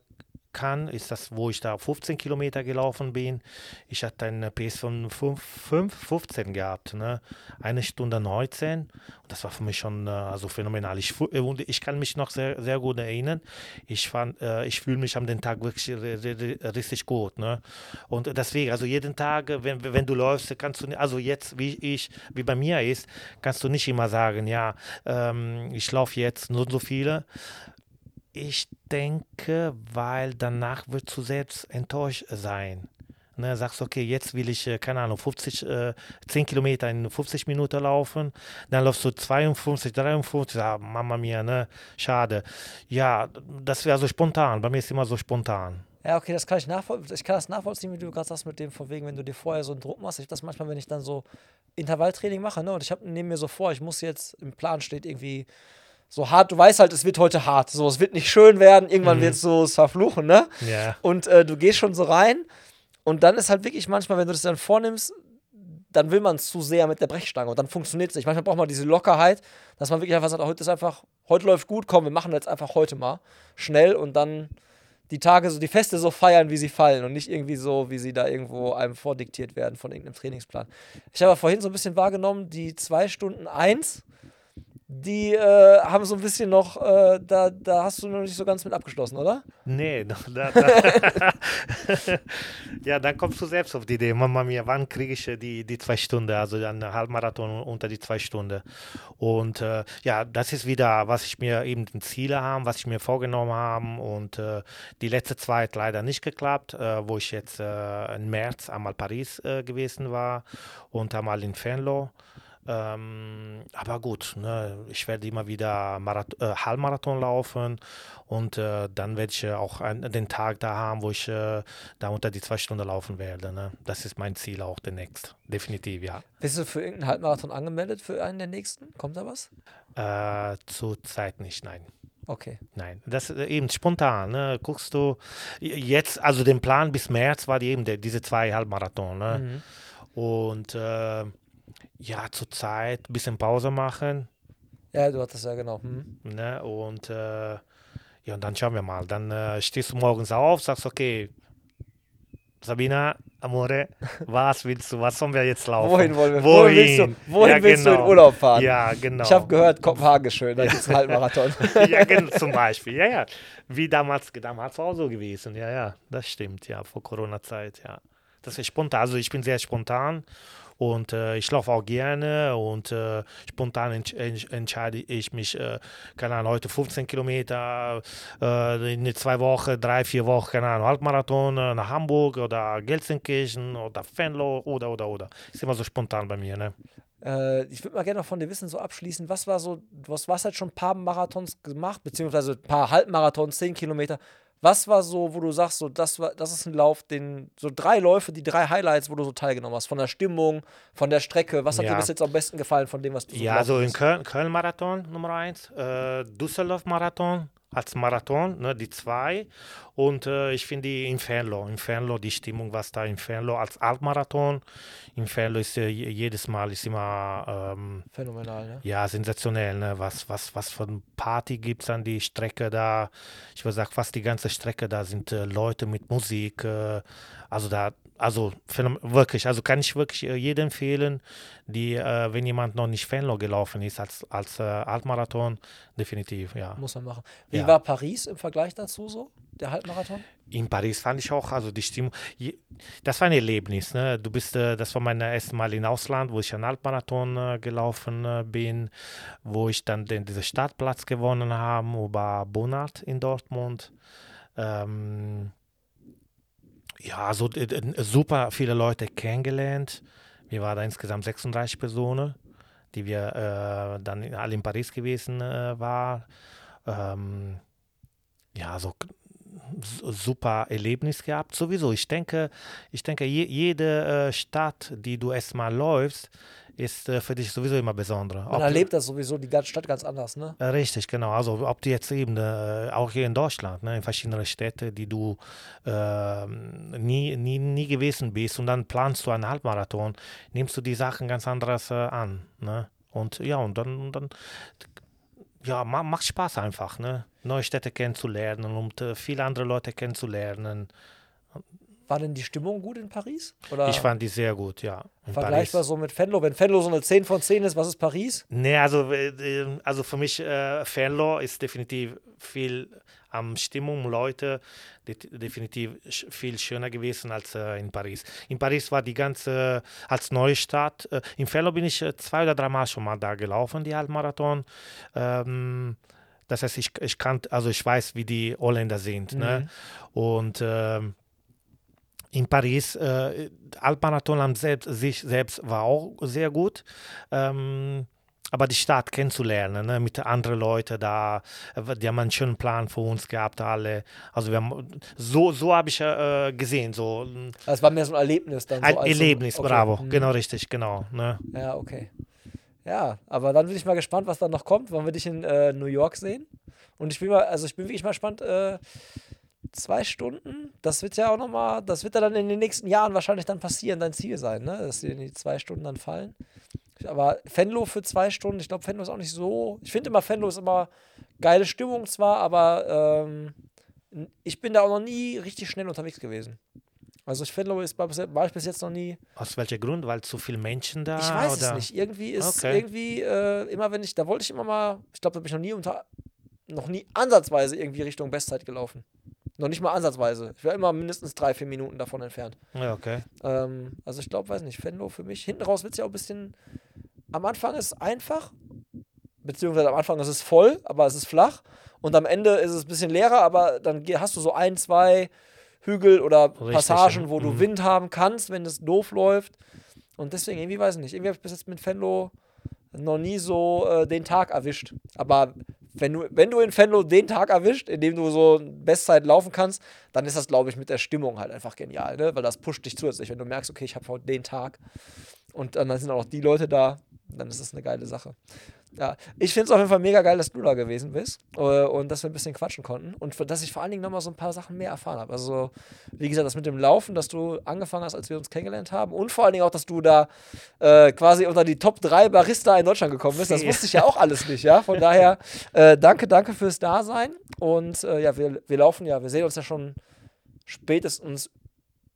kann, ist das, wo ich da 15 Kilometer gelaufen bin. Ich hatte Pace von 5, 5 15 gehabt, ne? eine Stunde 19. Und das war für mich schon äh, also phänomenal. Ich, ich kann mich noch sehr, sehr gut erinnern. Ich, äh, ich fühle mich am Tag wirklich ri- ri- ri- richtig gut. Ne? Und deswegen, also jeden Tag, wenn, wenn du läufst, kannst du, also jetzt, wie ich, wie bei mir ist, kannst du nicht immer sagen, ja, ähm, ich laufe jetzt nur so viele. Ich denke, weil danach wirst du selbst enttäuscht sein. Ne, sagst, okay, jetzt will ich, äh, keine Ahnung, 50, äh, 10 Kilometer in 50 Minuten laufen, dann läufst du 52, 53, ah, Mama mia, ne, schade. Ja, das wäre so spontan, bei mir ist immer so spontan. Ja, okay, das kann ich nachvollziehen. Ich kann das nachvollziehen, wie du gerade sagst, mit dem von wegen, wenn du dir vorher so einen Druck machst. Ich das manchmal, wenn ich dann so Intervalltraining mache, ne, und ich nehme mir so vor, ich muss jetzt im Plan steht irgendwie so hart, du weißt halt, es wird heute hart. So, es wird nicht schön werden, irgendwann wird es so es verfluchen, ne? Ja. Und äh, du gehst schon so rein und dann ist halt wirklich manchmal, wenn du das dann vornimmst, dann will man es zu sehr mit der Brechstange und dann funktioniert es nicht. Manchmal braucht man diese Lockerheit, dass man wirklich einfach sagt, heute ist einfach, heute läuft gut, komm, wir machen jetzt einfach heute mal schnell und dann die Tage, so die Feste so feiern, wie sie fallen und nicht irgendwie so, wie sie da irgendwo einem vordiktiert werden von irgendeinem Trainingsplan. Ich habe vorhin so ein bisschen wahrgenommen, die zwei Stunden eins, die äh, haben so ein bisschen noch, äh, da, da hast du noch nicht so ganz mit abgeschlossen, oder? Nee, da, da, ja, dann kommst du selbst auf die Idee, Mama mia, wann kriege ich äh, die, die zwei Stunden, also einen Halbmarathon unter die zwei Stunden. Und äh, ja, das ist wieder, was ich mir eben den Ziele haben, was ich mir vorgenommen habe. Und äh, die letzte zwei hat leider nicht geklappt, äh, wo ich jetzt im März einmal Paris gewesen war und einmal in Fenlo. Ähm, aber gut, ne, ich werde immer wieder Marath äh, Halbmarathon laufen und äh, dann werde ich äh, auch ein, den Tag da haben, wo ich äh, da unter die zwei Stunden laufen werde. Ne? Das ist mein Ziel auch demnächst. Definitiv, ja. Bist du für irgendeinen Halbmarathon angemeldet, für einen der nächsten? Kommt da was? Äh, Zurzeit nicht, nein. Okay. Nein, das ist eben spontan. Ne? Guckst du jetzt, also den Plan bis März war die eben der, diese zwei Halbmarathon. Ne? Mhm. Und ja, zurzeit ein bisschen Pause machen. Ja, du hattest ja genau. Hm. Ne? Und äh, ja, und dann schauen wir mal. Dann äh, stehst du morgens auf, sagst, okay, Sabina, Amore, was willst du, was sollen wir jetzt laufen? Wohin wollen wir? Wohin, willst du, wohin Ja, willst du in genau. Urlaub fahren? Ja, genau. Ich habe gehört, Kopenhagen ist schön, da gibt es einen Halbmarathon. ja, genau, zum Beispiel. Ja, ja. Wie damals, damals auch so gewesen. Ja, ja, das stimmt, ja, vor Corona-Zeit, ja. Das ist spontan. Also ich bin sehr spontan und äh, ich laufe auch gerne und äh, spontan entsch entsch entscheide ich mich, äh, keine Ahnung, heute 15 Kilometer, äh, in zwei Wochen, drei, vier Wochen, keine Ahnung, Halbmarathon äh, nach Hamburg oder Gelsenkirchen oder Venlo oder, oder, oder. Ist immer so spontan bei mir, ne? Äh, ich würde mal gerne noch von dir wissen, so abschließen, was war so, du hast, halt schon ein paar Marathons gemacht, beziehungsweise ein paar Halbmarathons, 10 Kilometer. Was war so, wo du sagst, so, das, war, das ist ein Lauf, den, so drei Läufe, die drei Highlights, wo du so teilgenommen hast, von der Stimmung, von der Strecke. Was hat Ja. dir bis jetzt am besten gefallen von dem, was du so Ja, also gelaufen in bist? Köln, Köln-Marathon Nummer eins, äh, Düsseldorf-Marathon als Marathon, ne, die zwei. Und äh, ich finde die in Fernlo, in Fernlo, die Stimmung, was da in Fernlo als Altmarathon, in Fernlo ist äh, je- jedes Mal ist immer ähm, Phänomenal, ne? ja, sensationell, ne? was, was, was für eine Party gibt es an die Strecke da. Ich würde sagen, fast die ganze Strecke da sind äh, Leute mit Musik. Äh, also da, also wirklich, also kann ich wirklich äh, jedem empfehlen, die, äh, wenn jemand noch nicht Fanlo gelaufen ist als, als äh, Altmarathon, definitiv, ja. Muss man machen. Wie Ja. war Paris im Vergleich dazu so? Der Halbmarathon? In Paris fand ich auch, also die Stimmung, das war ein Erlebnis. Ne? Du bist, äh, das war mein erstes Mal im Ausland, wo ich einen Halbmarathon äh, gelaufen äh, bin, wo ich dann den, diesen Startplatz gewonnen habe über Bonard in Dortmund. Ähm, ja, so äh, äh, super viele Leute kennengelernt. Wir waren da insgesamt 36 Personen, die wir äh, dann alle in Paris gewesen äh, waren. Ähm, ja, so super Erlebnis gehabt. Sowieso, ich denke, ich denke, je, jede äh, Stadt, die du erstmal läufst, ist äh, für dich sowieso immer besonders. Man erlebt das sowieso, die ganze Stadt ganz anders, ne? Äh, Richtig, genau. Also ob du jetzt eben äh, auch hier in Deutschland, ne, in verschiedenen Städten, die du ähm, nie, nie, nie gewesen bist und dann planst du einen Halbmarathon, nimmst du die Sachen ganz anders äh, an. Ne? Und ja, und dann, und dann ja, ma, macht Spaß einfach, ne? neue Städte kennenzulernen und äh, viele andere Leute kennenzulernen. War denn die Stimmung gut in Paris? Oder Ich fand die sehr gut, ja. in vergleichbar Paris. so mit Fenlo? Wenn Fenlo so eine 10 von 10 ist, was ist Paris? Nee, also, äh, äh, also für mich, äh, Fanlaw ist definitiv viel am Stimmung, Leute, de definitiv viel schöner gewesen als äh, in Paris. In Paris war die ganze, als neue Stadt, äh, in Fanlaw bin ich äh, zwei oder dreimal schon mal da gelaufen, die Halbmarathon. Ähm, das heißt, ich, ich kann, also ich weiß, wie die Holländer sind. Ne? Und ähm, in Paris, äh, Halbmarathon an selbst, sich selbst war auch sehr gut. Ähm, aber die Stadt kennenzulernen, ne, mit anderen Leuten da, äh, die haben einen schönen Plan für uns gehabt, alle. Also wir haben, so, so habe ich äh, gesehen, so mm, es war mehr so ein Erlebnis dann. ein so als so- Erlebnis, okay. bravo, Mhm. genau richtig, genau. Ne. Ja, okay. Ja, aber dann bin ich mal gespannt, was da noch kommt, wann wir dich in äh, New York sehen. Und ich bin mal, also ich bin wirklich mal gespannt, äh, zwei Stunden, das wird ja auch nochmal, das wird ja dann in den nächsten Jahren wahrscheinlich dann passieren, dein Ziel sein, ne? Dass dir die zwei Stunden dann fallen. Aber Fenlo für zwei Stunden, ich glaube, Fenlo ist auch nicht so. Ich finde immer, Fenlo ist immer geile Stimmung zwar, aber ähm, ich bin da auch noch nie richtig schnell unterwegs gewesen. Also ich Fenlo ist war, ich bis jetzt noch nie. Aus welchem Grund? Weil zu viele Menschen da Ich weiß oder? es nicht. Irgendwie ist Okay. irgendwie äh, immer wenn ich, da wollte ich immer mal, ich glaube, da bin ich noch nie unter, noch nie ansatzweise irgendwie Richtung Bestzeit gelaufen. Noch nicht mal ansatzweise. Ich war immer mindestens drei, vier Minuten davon entfernt. Ja, okay. Ähm, also ich glaube, weiß nicht, Fenlo für mich. Hinten raus wird es ja auch ein bisschen. Am Anfang ist es einfach, beziehungsweise am Anfang ist es voll, aber es ist flach. Und am Ende ist es ein bisschen leerer, aber dann hast du so ein, zwei Hügel oder Passagen, ja. wo du Mhm. Wind haben kannst, wenn es doof läuft. Und deswegen, irgendwie weiß ich nicht. Irgendwie habe ich bis jetzt mit Fenlo noch nie so äh, den Tag erwischt. Aber wenn du, wenn du in Fenlo den Tag erwischt, in dem du so Bestzeit laufen kannst, dann ist das, glaube ich, mit der Stimmung halt einfach genial, ne? Weil das pusht dich zusätzlich. Wenn du merkst, okay, ich habe heute den Tag und dann sind auch noch die Leute da, dann ist das eine geile Sache. Ja, ich finde es auf jeden Fall mega geil, dass du da gewesen bist äh, und dass wir ein bisschen quatschen konnten und dass ich vor allen Dingen nochmal so ein paar Sachen mehr erfahren habe. Also, so, wie gesagt, das mit dem Laufen, dass du angefangen hast, als wir uns kennengelernt haben und vor allen Dingen auch, dass du da äh, quasi unter die Top 3 Barista in Deutschland gekommen bist. Das wusste ich ja auch alles nicht, ja. Von daher, äh, danke, danke fürs Dasein und äh, ja, wir, wir laufen ja, wir sehen uns ja schon spätestens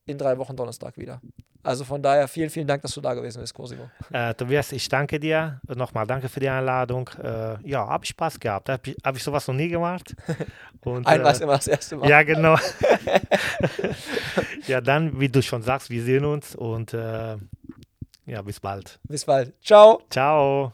in drei Wochen Donnerstag wieder. Also von daher vielen, vielen Dank, dass du da gewesen bist, Cosimo. Äh, Tobias, ich danke dir. Nochmal danke für die Einladung. Äh, ja, habe ich Spaß gehabt. Habe ich, hab ich sowas noch nie gemacht. Und, Einmal ist äh, immer das erste Mal. Ja, genau. ja, dann, wie du schon sagst, wir sehen uns und äh, ja, bis bald. Bis bald. Ciao. Ciao.